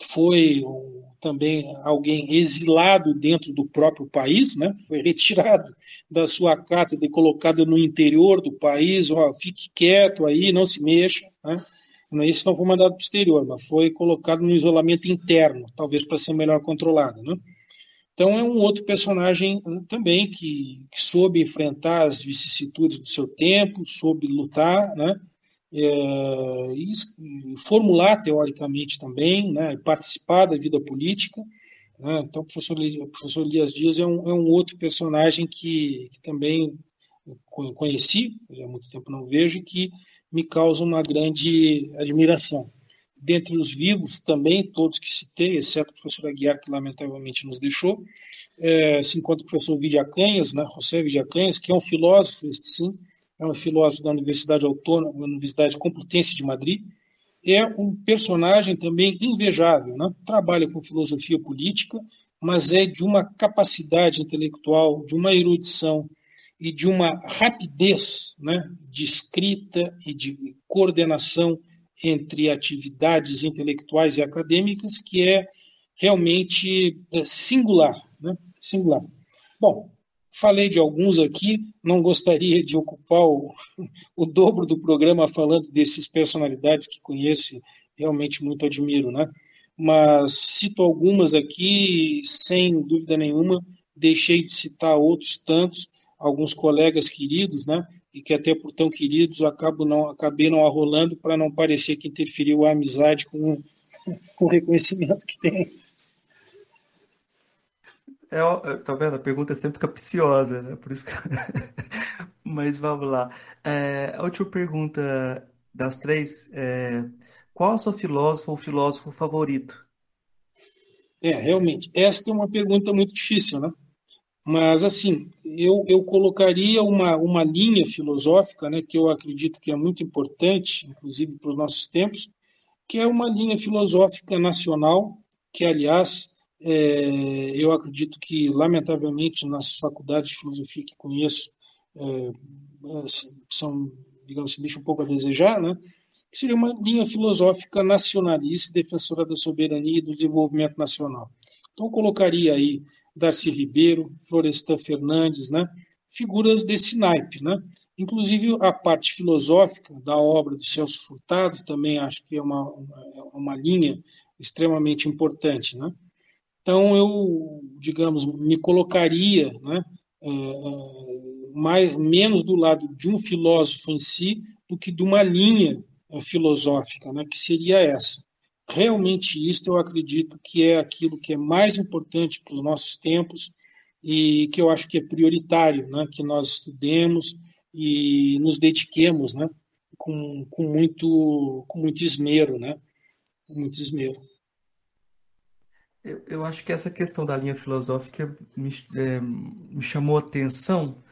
foi um, também alguém exilado dentro do próprio país, né? foi retirado da sua cátedra e colocado no interior do país, ó, fique quieto aí, não se mexa. Né? Isso não foi mandado para o exterior, mas foi colocado no isolamento interno, talvez para ser melhor controlado. Né? Então é um outro personagem também que, que soube enfrentar as vicissitudes do seu tempo, soube lutar, né? É, e formular teoricamente também, né? participar da vida política. Né? Então o professor, professor Elias Dias é um, é um outro personagem que, que também conheci, há muito tempo não vejo, e que me causa uma grande admiração dentre os vivos também, todos que citei, exceto o professor Aguiar, que lamentavelmente nos deixou, é, se encontra o professor Vidiacanhas, né, José Vidiacanhas, que é um filósofo, este sim, é um filósofo da Universidade Autônoma, Universidade Complutense de Madrid, é um personagem também invejável, né? trabalha com filosofia política, mas é de uma capacidade intelectual, de uma erudição e de uma rapidez né, de escrita e de coordenação entre atividades intelectuais e acadêmicas que é realmente é, singular, né? singular. Bom, falei de alguns aqui, não gostaria de ocupar o, o dobro do programa falando desses personalidades que conheço realmente muito admiro, né? Mas cito algumas aqui, sem dúvida nenhuma, deixei de citar outros tantos, alguns colegas queridos, né? E que até por tão queridos acabo não, acabei não arrolando para não parecer que interferiu a amizade com, com o reconhecimento que tem. É, tá vendo? A pergunta é sempre capciosa, né? Por isso que... Mas vamos lá. É, a última pergunta das três é qual o seu filósofo ou filósofo favorito? É, realmente. Esta é uma pergunta muito difícil, né? Mas, assim, eu, eu colocaria uma, uma linha filosófica, né, que eu acredito que é muito importante, inclusive para os nossos tempos, que é uma linha filosófica nacional, que, aliás, é, eu acredito que, lamentavelmente, nas faculdades de filosofia que conheço, é, são, digamos assim, deixa um pouco a desejar, né? que seria uma linha filosófica nacionalista, defensora da soberania e do desenvolvimento nacional. Então, colocaria aí Darcy Ribeiro, Florestan Fernandes, né? figuras desse naipe. Né? Inclusive, a parte filosófica da obra do Celso Furtado também acho que é uma, uma linha extremamente importante. Né? Então, eu, digamos, me colocaria né, é, é, mais, menos do lado de um filósofo em si do que de uma linha é, filosófica, né, que seria essa realmente isto eu acredito que é aquilo que é mais importante para os nossos tempos e que eu acho que é prioritário, né, que nós estudemos e nos dediquemos, né, com, com muito com muito esmero, né, com muito esmero. Eu, eu acho que essa questão da linha filosófica me, é, me chamou atenção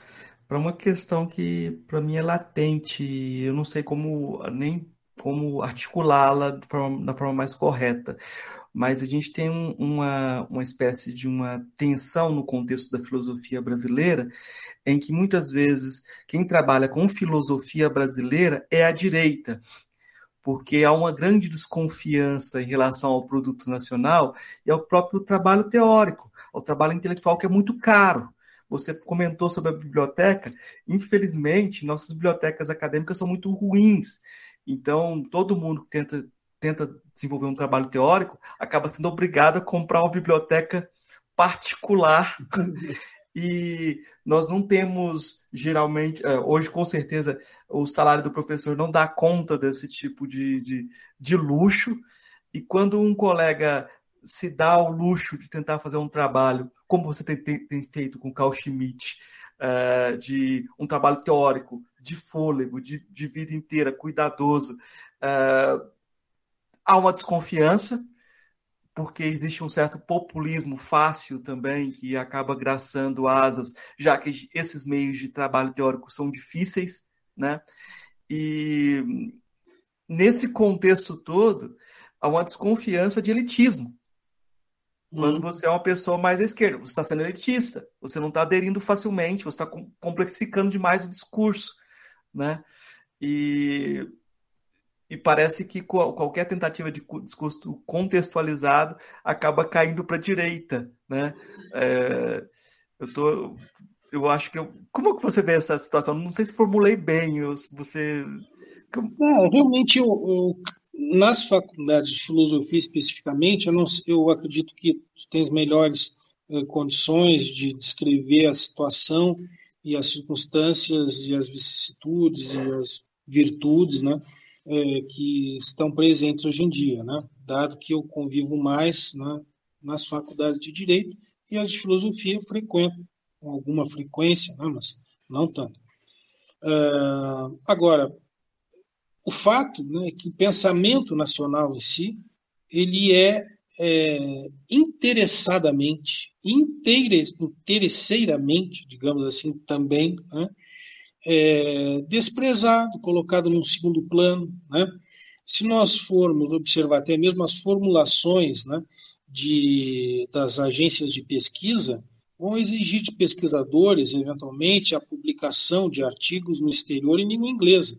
para uma questão que para mim é latente. Eu não sei como nem como articulá-la da forma, mais correta. Mas a gente tem um, uma, uma espécie de uma tensão no contexto da filosofia brasileira, em que muitas vezes quem trabalha com filosofia brasileira é a direita, porque há uma grande desconfiança em relação ao produto nacional e ao próprio trabalho teórico, ao trabalho intelectual que é muito caro. Você comentou sobre a biblioteca. Infelizmente, nossas bibliotecas acadêmicas são muito ruins. Então, todo mundo que tenta, tenta desenvolver um trabalho teórico acaba sendo obrigado a comprar uma biblioteca particular. e nós não temos, geralmente, é, hoje com certeza, o salário do professor não dá conta desse tipo de, de, de luxo. E quando um colega se dá o luxo de tentar fazer um trabalho, como você tem, tem, tem feito com Carl Schmitt, uh, de um trabalho teórico, de fôlego, de, de vida inteira, cuidadoso. Uh, há uma desconfiança, porque existe um certo populismo fácil também que acaba graçando asas, já que esses meios de trabalho teórico são difíceis, né? E nesse contexto todo, há uma desconfiança de elitismo. Quando uhum. você é uma pessoa mais à esquerda, você está sendo elitista, você não está aderindo facilmente, você está complexificando demais o discurso, né? E, e parece que qualquer tentativa de discurso contextualizado acaba caindo para a direita, né? É, eu tô, eu acho que eu, como que você vê essa situação? Não sei se formulei bem, eu, você não, realmente, eu, nas faculdades de filosofia especificamente, eu, não, eu acredito que tu tens melhores eh, condições de descrever a situação e as circunstâncias e as vicissitudes e as virtudes né, eh, que estão presentes hoje em dia, né, dado que eu convivo mais né, nas faculdades de Direito e as de Filosofia eu frequento com alguma frequência, né, mas não tanto. Uh, agora, o fato né, que o pensamento nacional em si ele é, é interessadamente, inteire, interesseiramente, digamos assim, também né, é, desprezado, colocado num segundo plano. Né? Se nós formos observar até mesmo as formulações né, de, das agências de pesquisa, vão exigir de pesquisadores, eventualmente, a publicação de artigos no exterior em língua inglesa.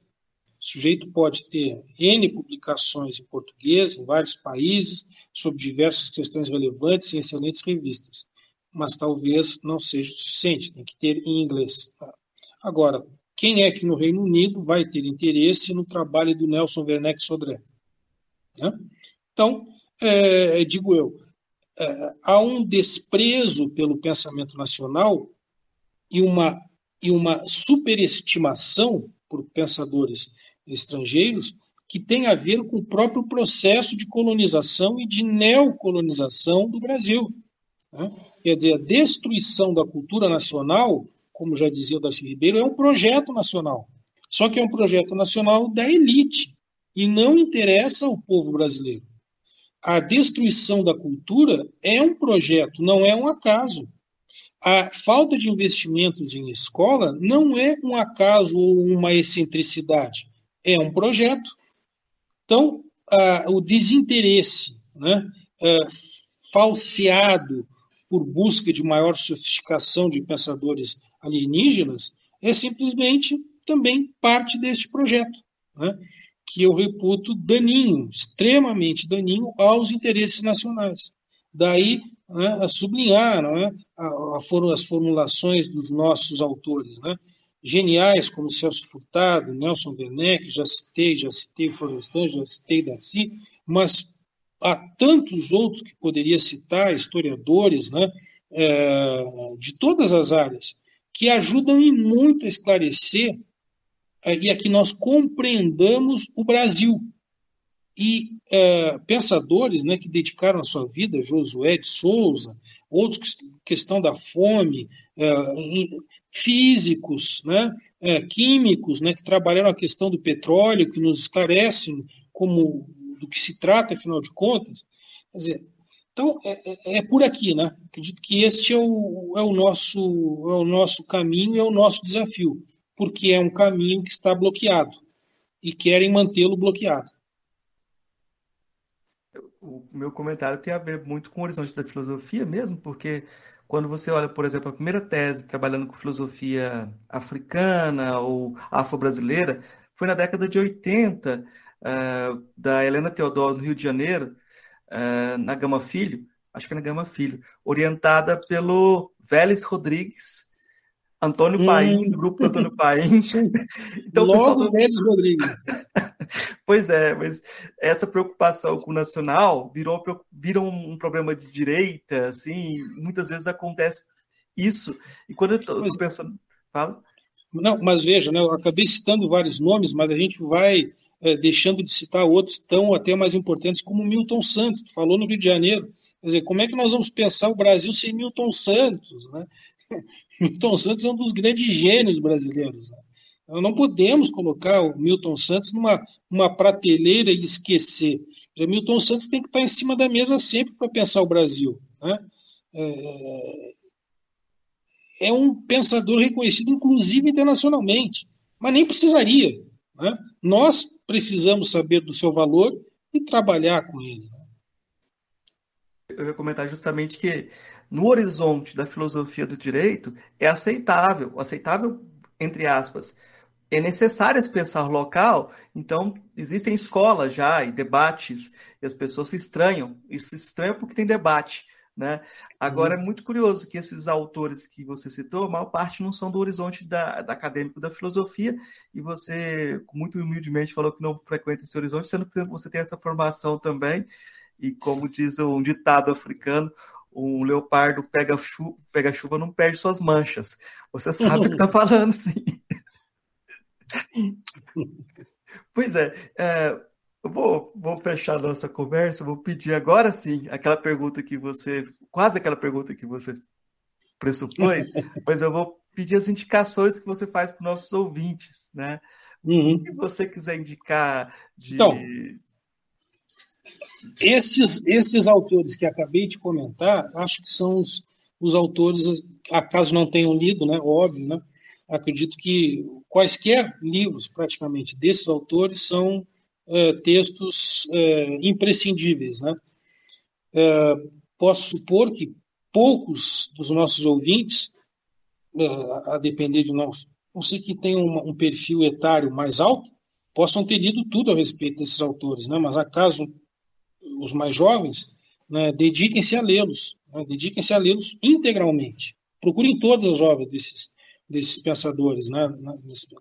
O sujeito pode ter N publicações em português, em vários países, sobre diversas questões relevantes em excelentes revistas, mas talvez não seja suficiente, tem que ter em inglês. Agora, quem é que no Reino Unido vai ter interesse no trabalho do Nelson Werneck Sodré? Né? Então, é, digo eu, é, há um desprezo pelo pensamento nacional e uma, e uma superestimação por pensadores estrangeiros que tem a ver com o próprio processo de colonização e de neocolonização do Brasil. Né? Quer dizer, a destruição da cultura nacional, como já dizia o Darcy Ribeiro, é um projeto nacional. Só que é um projeto nacional da elite e não interessa ao povo brasileiro. A destruição da cultura é um projeto, não é um acaso. A falta de investimentos em escola não é um acaso ou uma excentricidade é um projeto. Então, o desinteresse né, falseado por busca de maior sofisticação de pensadores alienígenas é simplesmente também parte deste projeto, né, que eu reputo daninho, extremamente daninho aos interesses nacionais. Daí né, a sublinhar não é, a, a, as formulações dos nossos autores. Né, geniais como Celso Furtado, Nelson Werneck, já citei, já citei Florestan, já citei Darcy, mas há tantos outros que poderia citar, historiadores, né, é, de todas as áreas, que ajudam em muito a esclarecer é, e a que nós compreendamos o Brasil. E é, pensadores né, que dedicaram a sua vida, Josué de Souza, outros questão da fome, é, físicos, né, é, químicos, né, que trabalharam a questão do petróleo, que nos esclarecem como do que se trata, afinal de contas. Quer dizer, então é, é, é por aqui, né? Acredito que este é o, é o nosso é o nosso caminho, é o nosso desafio, porque é um caminho que está bloqueado e querem mantê-lo bloqueado. O meu comentário tem a ver muito com o horizonte da filosofia mesmo, porque quando você olha, por exemplo, a primeira tese trabalhando com filosofia africana ou afro-brasileira, foi na década de 80, uh, eh, da Helena Teodoro, no Rio de Janeiro, uh, na Gama Filho, acho que é na Gama Filho, orientada pelo Vélez Rodrigues, Antônio. Paim, do grupo do Antônio Paim. então, Logo do... Vélez Rodrigues. Pois é, mas essa preocupação com o nacional virou, virou um problema de direita, assim, muitas vezes acontece isso. E quando eu estou pensando. Fala. Não, mas veja, né, eu acabei citando vários nomes, mas a gente vai é, deixando de citar outros tão até mais importantes, como Milton Santos, que falou no Rio de Janeiro. Quer dizer, como é que nós vamos pensar o Brasil sem Milton Santos? Né? Milton Santos é um dos grandes gênios brasileiros. Né? Nós não podemos colocar o Milton Santos numa uma prateleira e esquecer O Milton Santos tem que estar em cima da mesa sempre para pensar o Brasil. Né? É, é um pensador reconhecido, inclusive internacionalmente, mas nem precisaria. Né? Nós precisamos saber do seu valor e trabalhar com ele. Eu ia comentar justamente que no horizonte da filosofia do direito é aceitável, aceitável entre aspas, é necessário pensar local, então existem escolas já e debates, e as pessoas se estranham, e se estranham porque tem debate. Né? Agora uhum. é muito curioso que esses autores que você citou, a maior parte não são do horizonte da, da acadêmico da filosofia, e você muito humildemente falou que não frequenta esse horizonte, sendo que você tem essa formação também, e como diz um ditado africano, um leopardo pega chuva, pega chuva não perde suas manchas. Você sabe o que está falando, sim. pois é, é eu vou, vou fechar nossa conversa, vou pedir agora sim aquela pergunta que você, quase aquela pergunta que você pressupôs, mas eu vou pedir as indicações que você faz para os nossos ouvintes, né? Uhum. O que você quiser indicar de. Então, estes, estes autores que acabei de comentar, acho que são os, os autores, acaso não tenham lido, né? Óbvio, né? Acredito que quaisquer livros, praticamente, desses autores são é, textos é, imprescindíveis. Né? É, posso supor que poucos dos nossos ouvintes, a depender de nós, não sei que tenham um perfil etário mais alto, possam ter lido tudo a respeito desses autores, né? mas acaso os mais jovens, né, dediquem-se a lê-los, né? dediquem-se a lê-los integralmente. Procurem todas as obras desses, desses pensadores, né,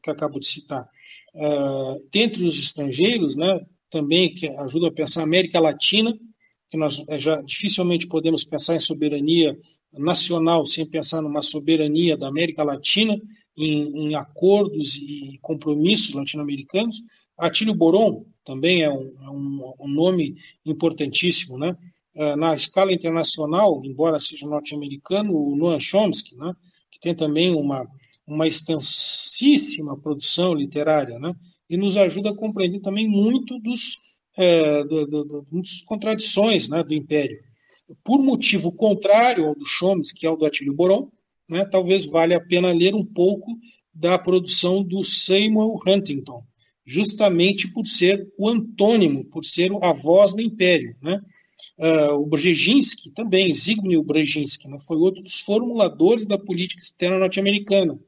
que acabo de citar. Uh, dentre os estrangeiros, né, também que ajuda a pensar a América Latina, que nós eh, já dificilmente podemos pensar em soberania nacional sem pensar numa soberania da América Latina, em, em acordos e compromissos latino-americanos. Atílio Boron também é um, é um, um nome importantíssimo, né? Uh, na escala internacional, embora seja norte-americano, o Noam Chomsky, né? Que tem também uma, uma extensíssima produção literária, né? e nos ajuda a compreender também muito dos, é, do, do, do, das contradições né, do Império. Por motivo contrário ao do que é o do Atílio Boron, né, talvez valha a pena ler um pouco da produção do Samuel Huntington, justamente por ser o antônimo, por ser a voz do Império. Né? Uh, o Brzezinski também, Zygmunt Brzezinski, né, foi outro dos formuladores da política externa norte-americana,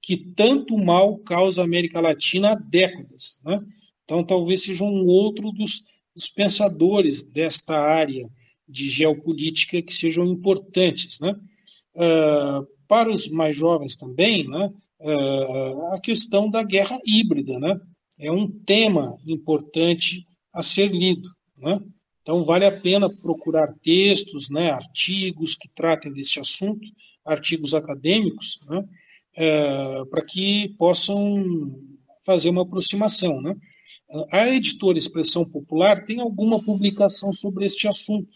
que tanto mal causa a América Latina há décadas. Né? Então, talvez seja um outro dos, dos, pensadores desta área de geopolítica que sejam importantes. Né? Uh, para os mais jovens também, né, uh, a questão da guerra híbrida né? é um tema importante a ser lido. Né? Então, vale a pena procurar textos, né, artigos que tratem deste assunto, artigos acadêmicos, né, é, para que possam fazer uma aproximação. Né. A editora Expressão Popular tem alguma publicação sobre este assunto,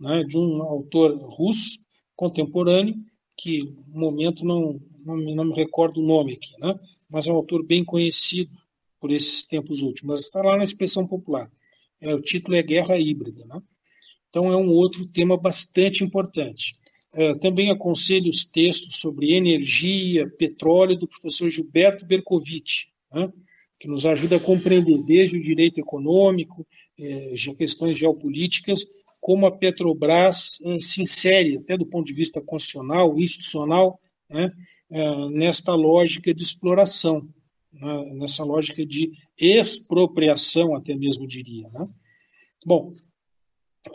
né, de um autor russo contemporâneo, que no momento não, não, não me recordo o nome aqui, né, mas é um autor bem conhecido por esses tempos últimos, mas está lá na Expressão Popular. É, o título é Guerra Híbrida. Né? Então, é um outro tema bastante importante. É, também aconselho os textos sobre energia, petróleo, do professor Gilberto Bercovitch, né? que nos ajuda a compreender desde o direito econômico, é, questões geopolíticas, como a Petrobras é, se insere, até do ponto de vista constitucional, institucional, né? É, nesta lógica de exploração nessa lógica de expropriação, até mesmo diria. Né? Bom,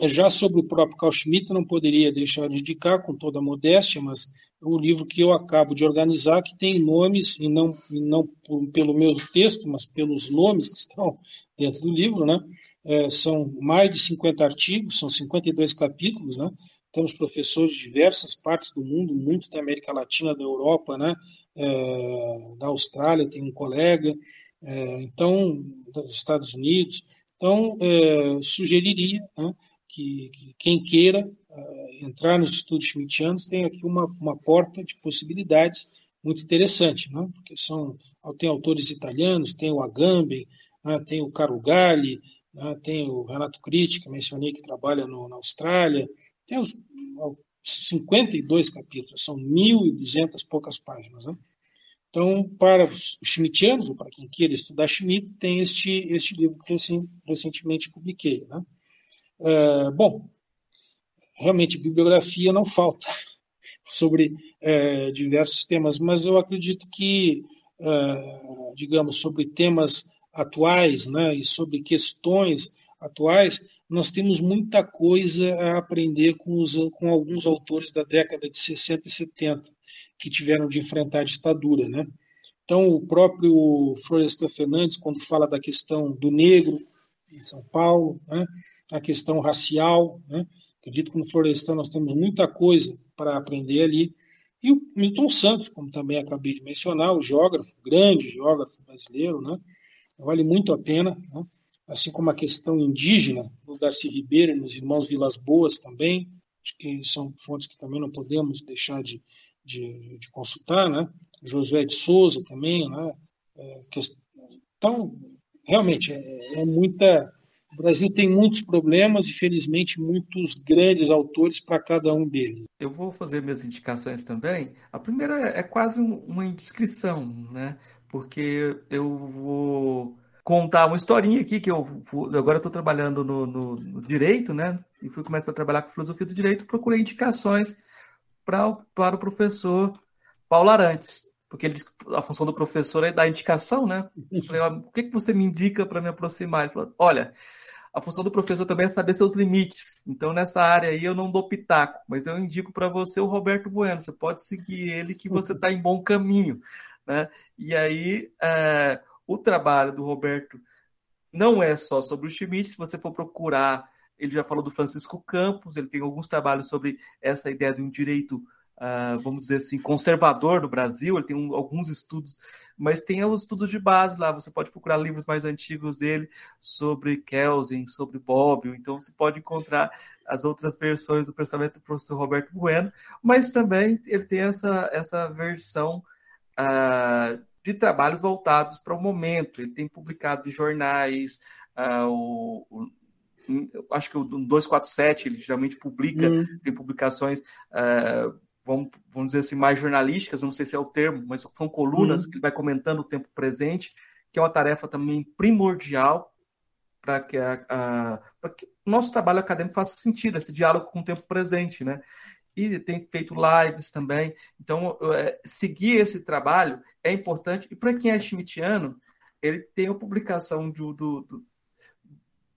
já sobre o próprio Carl Schmitt, não poderia deixar de indicar, com toda a modéstia, mas é um livro que eu acabo de organizar, que tem nomes, e não, e não por, pelo meu texto, mas pelos nomes que estão dentro do livro, né? É, são mais de 50 artigos, são 52 capítulos, né? Temos professores de diversas partes do mundo, muitos da América Latina, da Europa, né? É, da Austrália, tem um colega, é, então, dos Estados Unidos. Então, é, sugeriria né, que, que, quem queira entrar nos estudos schmittianos tem aqui uma, uma porta de possibilidades muito interessante, né, porque são, tem autores italianos, tem o Agamben, né, tem o Carugali, né? tem o Renato Critti, que mencionei que trabalha no, na Austrália, tem os 52 capítulos, são 1.200 poucas páginas. Né? Então, para os schmittianos, ou para quem queira estudar Schmitt, tem este, este livro que recentemente publiquei. Né? É, bom, realmente bibliografia não falta sobre é, diversos temas, mas eu acredito que, é, digamos, sobre temas atuais né, e sobre questões atuais, nós temos muita coisa a aprender com, os, com alguns autores da década de 60 e 70 que tiveram de enfrentar a ditadura. Né? Então, o próprio Florestan Fernandes, quando fala da questão do negro em São Paulo, né? a questão racial, né? acredito que no Florestan nós temos muita coisa para aprender ali. E o Milton Santos, como também acabei de mencionar, o geógrafo, grande geógrafo brasileiro, né? vale muito a pena. Né? Assim como a questão indígena do Darcy Ribeiro nos irmãos Vilas Boas também, que são fontes que também não podemos deixar de, de, de consultar, né? Josué de Souza também, né? É, que, então, realmente, é, é muita. O Brasil tem muitos problemas e, felizmente, muitos grandes autores para cada um deles. Eu vou fazer minhas indicações também. A primeira é quase uma indiscrição, né? Porque eu vou contar uma historinha aqui que eu agora estou trabalhando no, no, no, direito, né? E fui começar a trabalhar com filosofia do direito, procurei indicações pra, para o professor Paulo Arantes, porque ele disse que a função do professor é dar indicação, né? Eu falei, o que, que você me indica para me aproximar? Ele falou, olha, a função do professor também é saber seus limites. Então, nessa área aí, eu não dou pitaco, mas eu indico para você o Roberto Bueno. Você pode seguir ele, que você está em bom caminho. Né? E aí, é, o trabalho do Roberto não é só sobre o Schmidt, se você for procurar, ele já falou do Francisco Campos, ele tem alguns trabalhos sobre essa ideia de um direito, uh, vamos dizer assim, conservador no Brasil, ele tem um, alguns estudos, mas tem os estudos de base lá, você pode procurar livros mais antigos dele sobre Kelsen, sobre Bobbio, então você pode encontrar as outras versões do pensamento do professor Roberto Bueno, mas também ele tem essa, essa versão uh, de trabalhos voltados para o momento. Ele tem publicado em jornais, uh, o, o, acho que o 247 ele geralmente publica, hum. tem publicações, uh, vamos, vamos dizer assim, mais jornalísticas, não sei se é o termo, mas são colunas hum. que ele vai comentando o tempo presente, que é uma tarefa também primordial para que, a, a, que o nosso trabalho acadêmico faça sentido, esse diálogo com o tempo presente, né? E tem feito lives também. Então, é, seguir esse trabalho é importante. E para quem é schmittiano, ele tem a publicação do, do, do,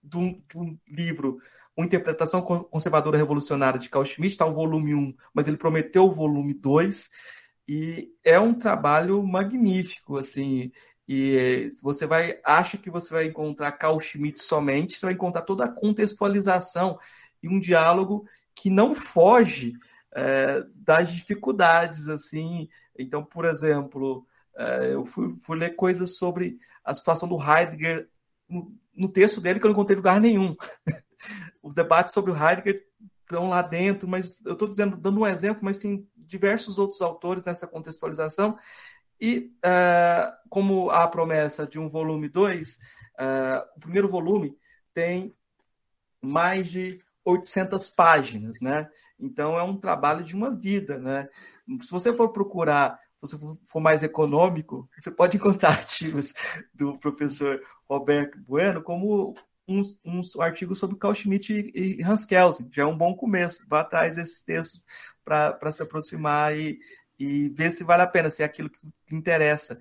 do, do livro Uma Interpretação Conservadora Revolucionária de Carl Schmitt, está o volume 1, mas ele prometeu o volume 2, e é um trabalho magnífico, assim, e você vai, acha que você vai encontrar Carl Schmitt somente, você vai encontrar toda a contextualização e um diálogo que não foge é, das dificuldades, assim. Então, por exemplo, é, eu fui, fui, ler coisas sobre a situação do Heidegger no, no texto dele que eu não encontrei lugar nenhum. Os debates sobre o Heidegger estão lá dentro, mas eu estou dizendo, dando um exemplo, mas tem diversos outros autores nessa contextualização. E uh, como há a promessa de um volume 2, uh, o primeiro volume tem mais de 800 páginas, né? Então é um trabalho de uma vida, né? Se você for procurar, se você for mais econômico, você pode encontrar artigos do professor Roberto Bueno como uns, artigos sobre Carl Schmitt e Hans Kelsen. Já é um bom começo. Vá atrás desses textos para se aproximar e, e ver se vale a pena, se é aquilo que interessa.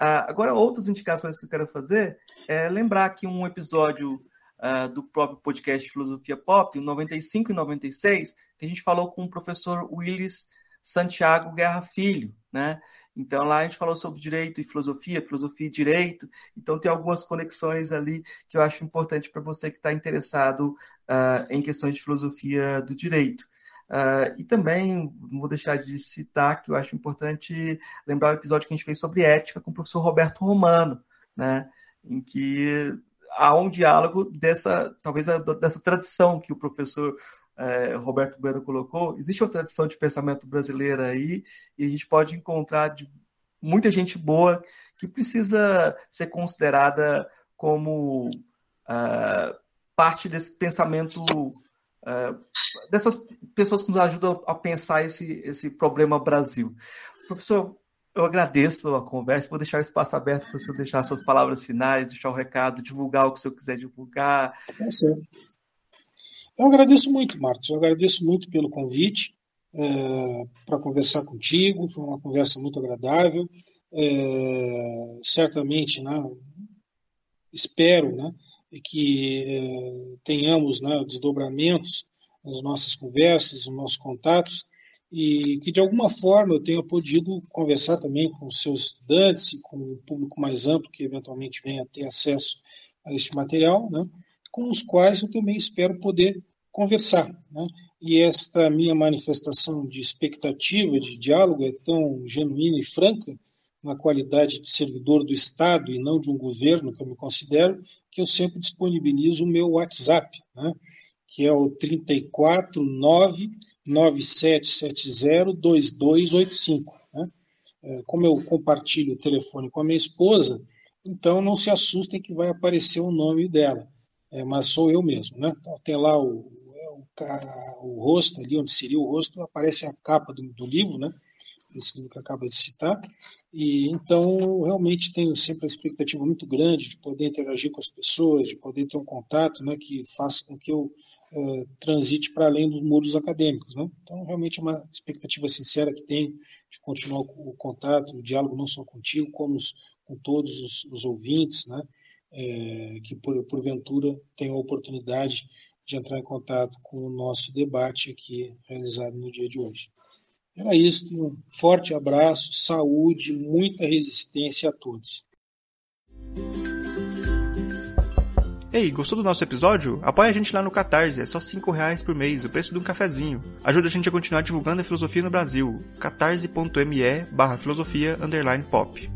Uh, agora, outras indicações que eu quero fazer é lembrar que um episódio uh, do próprio podcast Filosofia Pop, 95 e 96, que a gente falou com o professor Willis Santiago Guerra Filho, né? Então lá a gente falou sobre direito e filosofia, filosofia e direito. Então tem algumas conexões ali que eu acho importante para você que está interessado uh, em questões de filosofia do direito. Uh, e também não vou deixar de citar que eu acho importante lembrar o episódio que a gente fez sobre ética com o professor Roberto Romano, né? Em que há um diálogo dessa, talvez dessa tradição que o professor é, Roberto Bueno colocou. Existe uma tradição de pensamento brasileira aí e a gente pode encontrar de muita gente boa que precisa ser considerada como uh, parte desse pensamento uh, dessas pessoas que nos ajudam a pensar esse, esse problema Brasil. Professor, eu agradeço a conversa, vou deixar o espaço aberto para você deixar suas palavras finais, deixar o um recado, divulgar o que o senhor quiser divulgar. É certo. Eu agradeço muito, Marcos, eu agradeço muito pelo convite é, para conversar contigo, foi uma conversa muito agradável. É, certamente, né, espero né, que é, tenhamos né, desdobramentos nas nossas conversas, nos nossos contatos, e que de alguma forma eu tenha podido conversar também com os seus estudantes e com o público mais amplo que eventualmente venha a ter acesso a este material, né, com os quais eu também espero poder conversar. Né? E esta minha manifestação de expectativa, de diálogo, é tão genuína e franca, na qualidade de servidor do Estado e não de um governo que eu me considero, que eu sempre disponibilizo o meu WhatsApp, né? que é o 349 9770-2285. Né? É, como eu compartilho o telefone com a minha esposa, então não se assustem que vai aparecer o nome dela, é, mas sou eu mesmo. Né? Então, tem lá o, o, rosto, ali onde seria o rosto, aparece a capa do, do livro, né? esse livro que acaba de citar, e então realmente tenho sempre a expectativa muito grande de poder interagir com as pessoas, de poder ter um contato, né, que faça com que eu é, transite para além dos muros acadêmicos, né? Então realmente é uma expectativa sincera que tenho de continuar o, contato, o diálogo não só contigo, como os, com todos os, os ouvintes, né? É, que por, porventura tenham a oportunidade de entrar em contato com o nosso debate aqui realizado no dia de hoje. Era isso. Um forte abraço, saúde, muita resistência a todos. Ei, gostou do nosso episódio? Apoie a gente lá no Catarse, é só 5 reais por mês, o preço de um cafezinho. Ajuda a gente a continuar divulgando a filosofia no Brasil. catarse.me barra filosofia underline pop.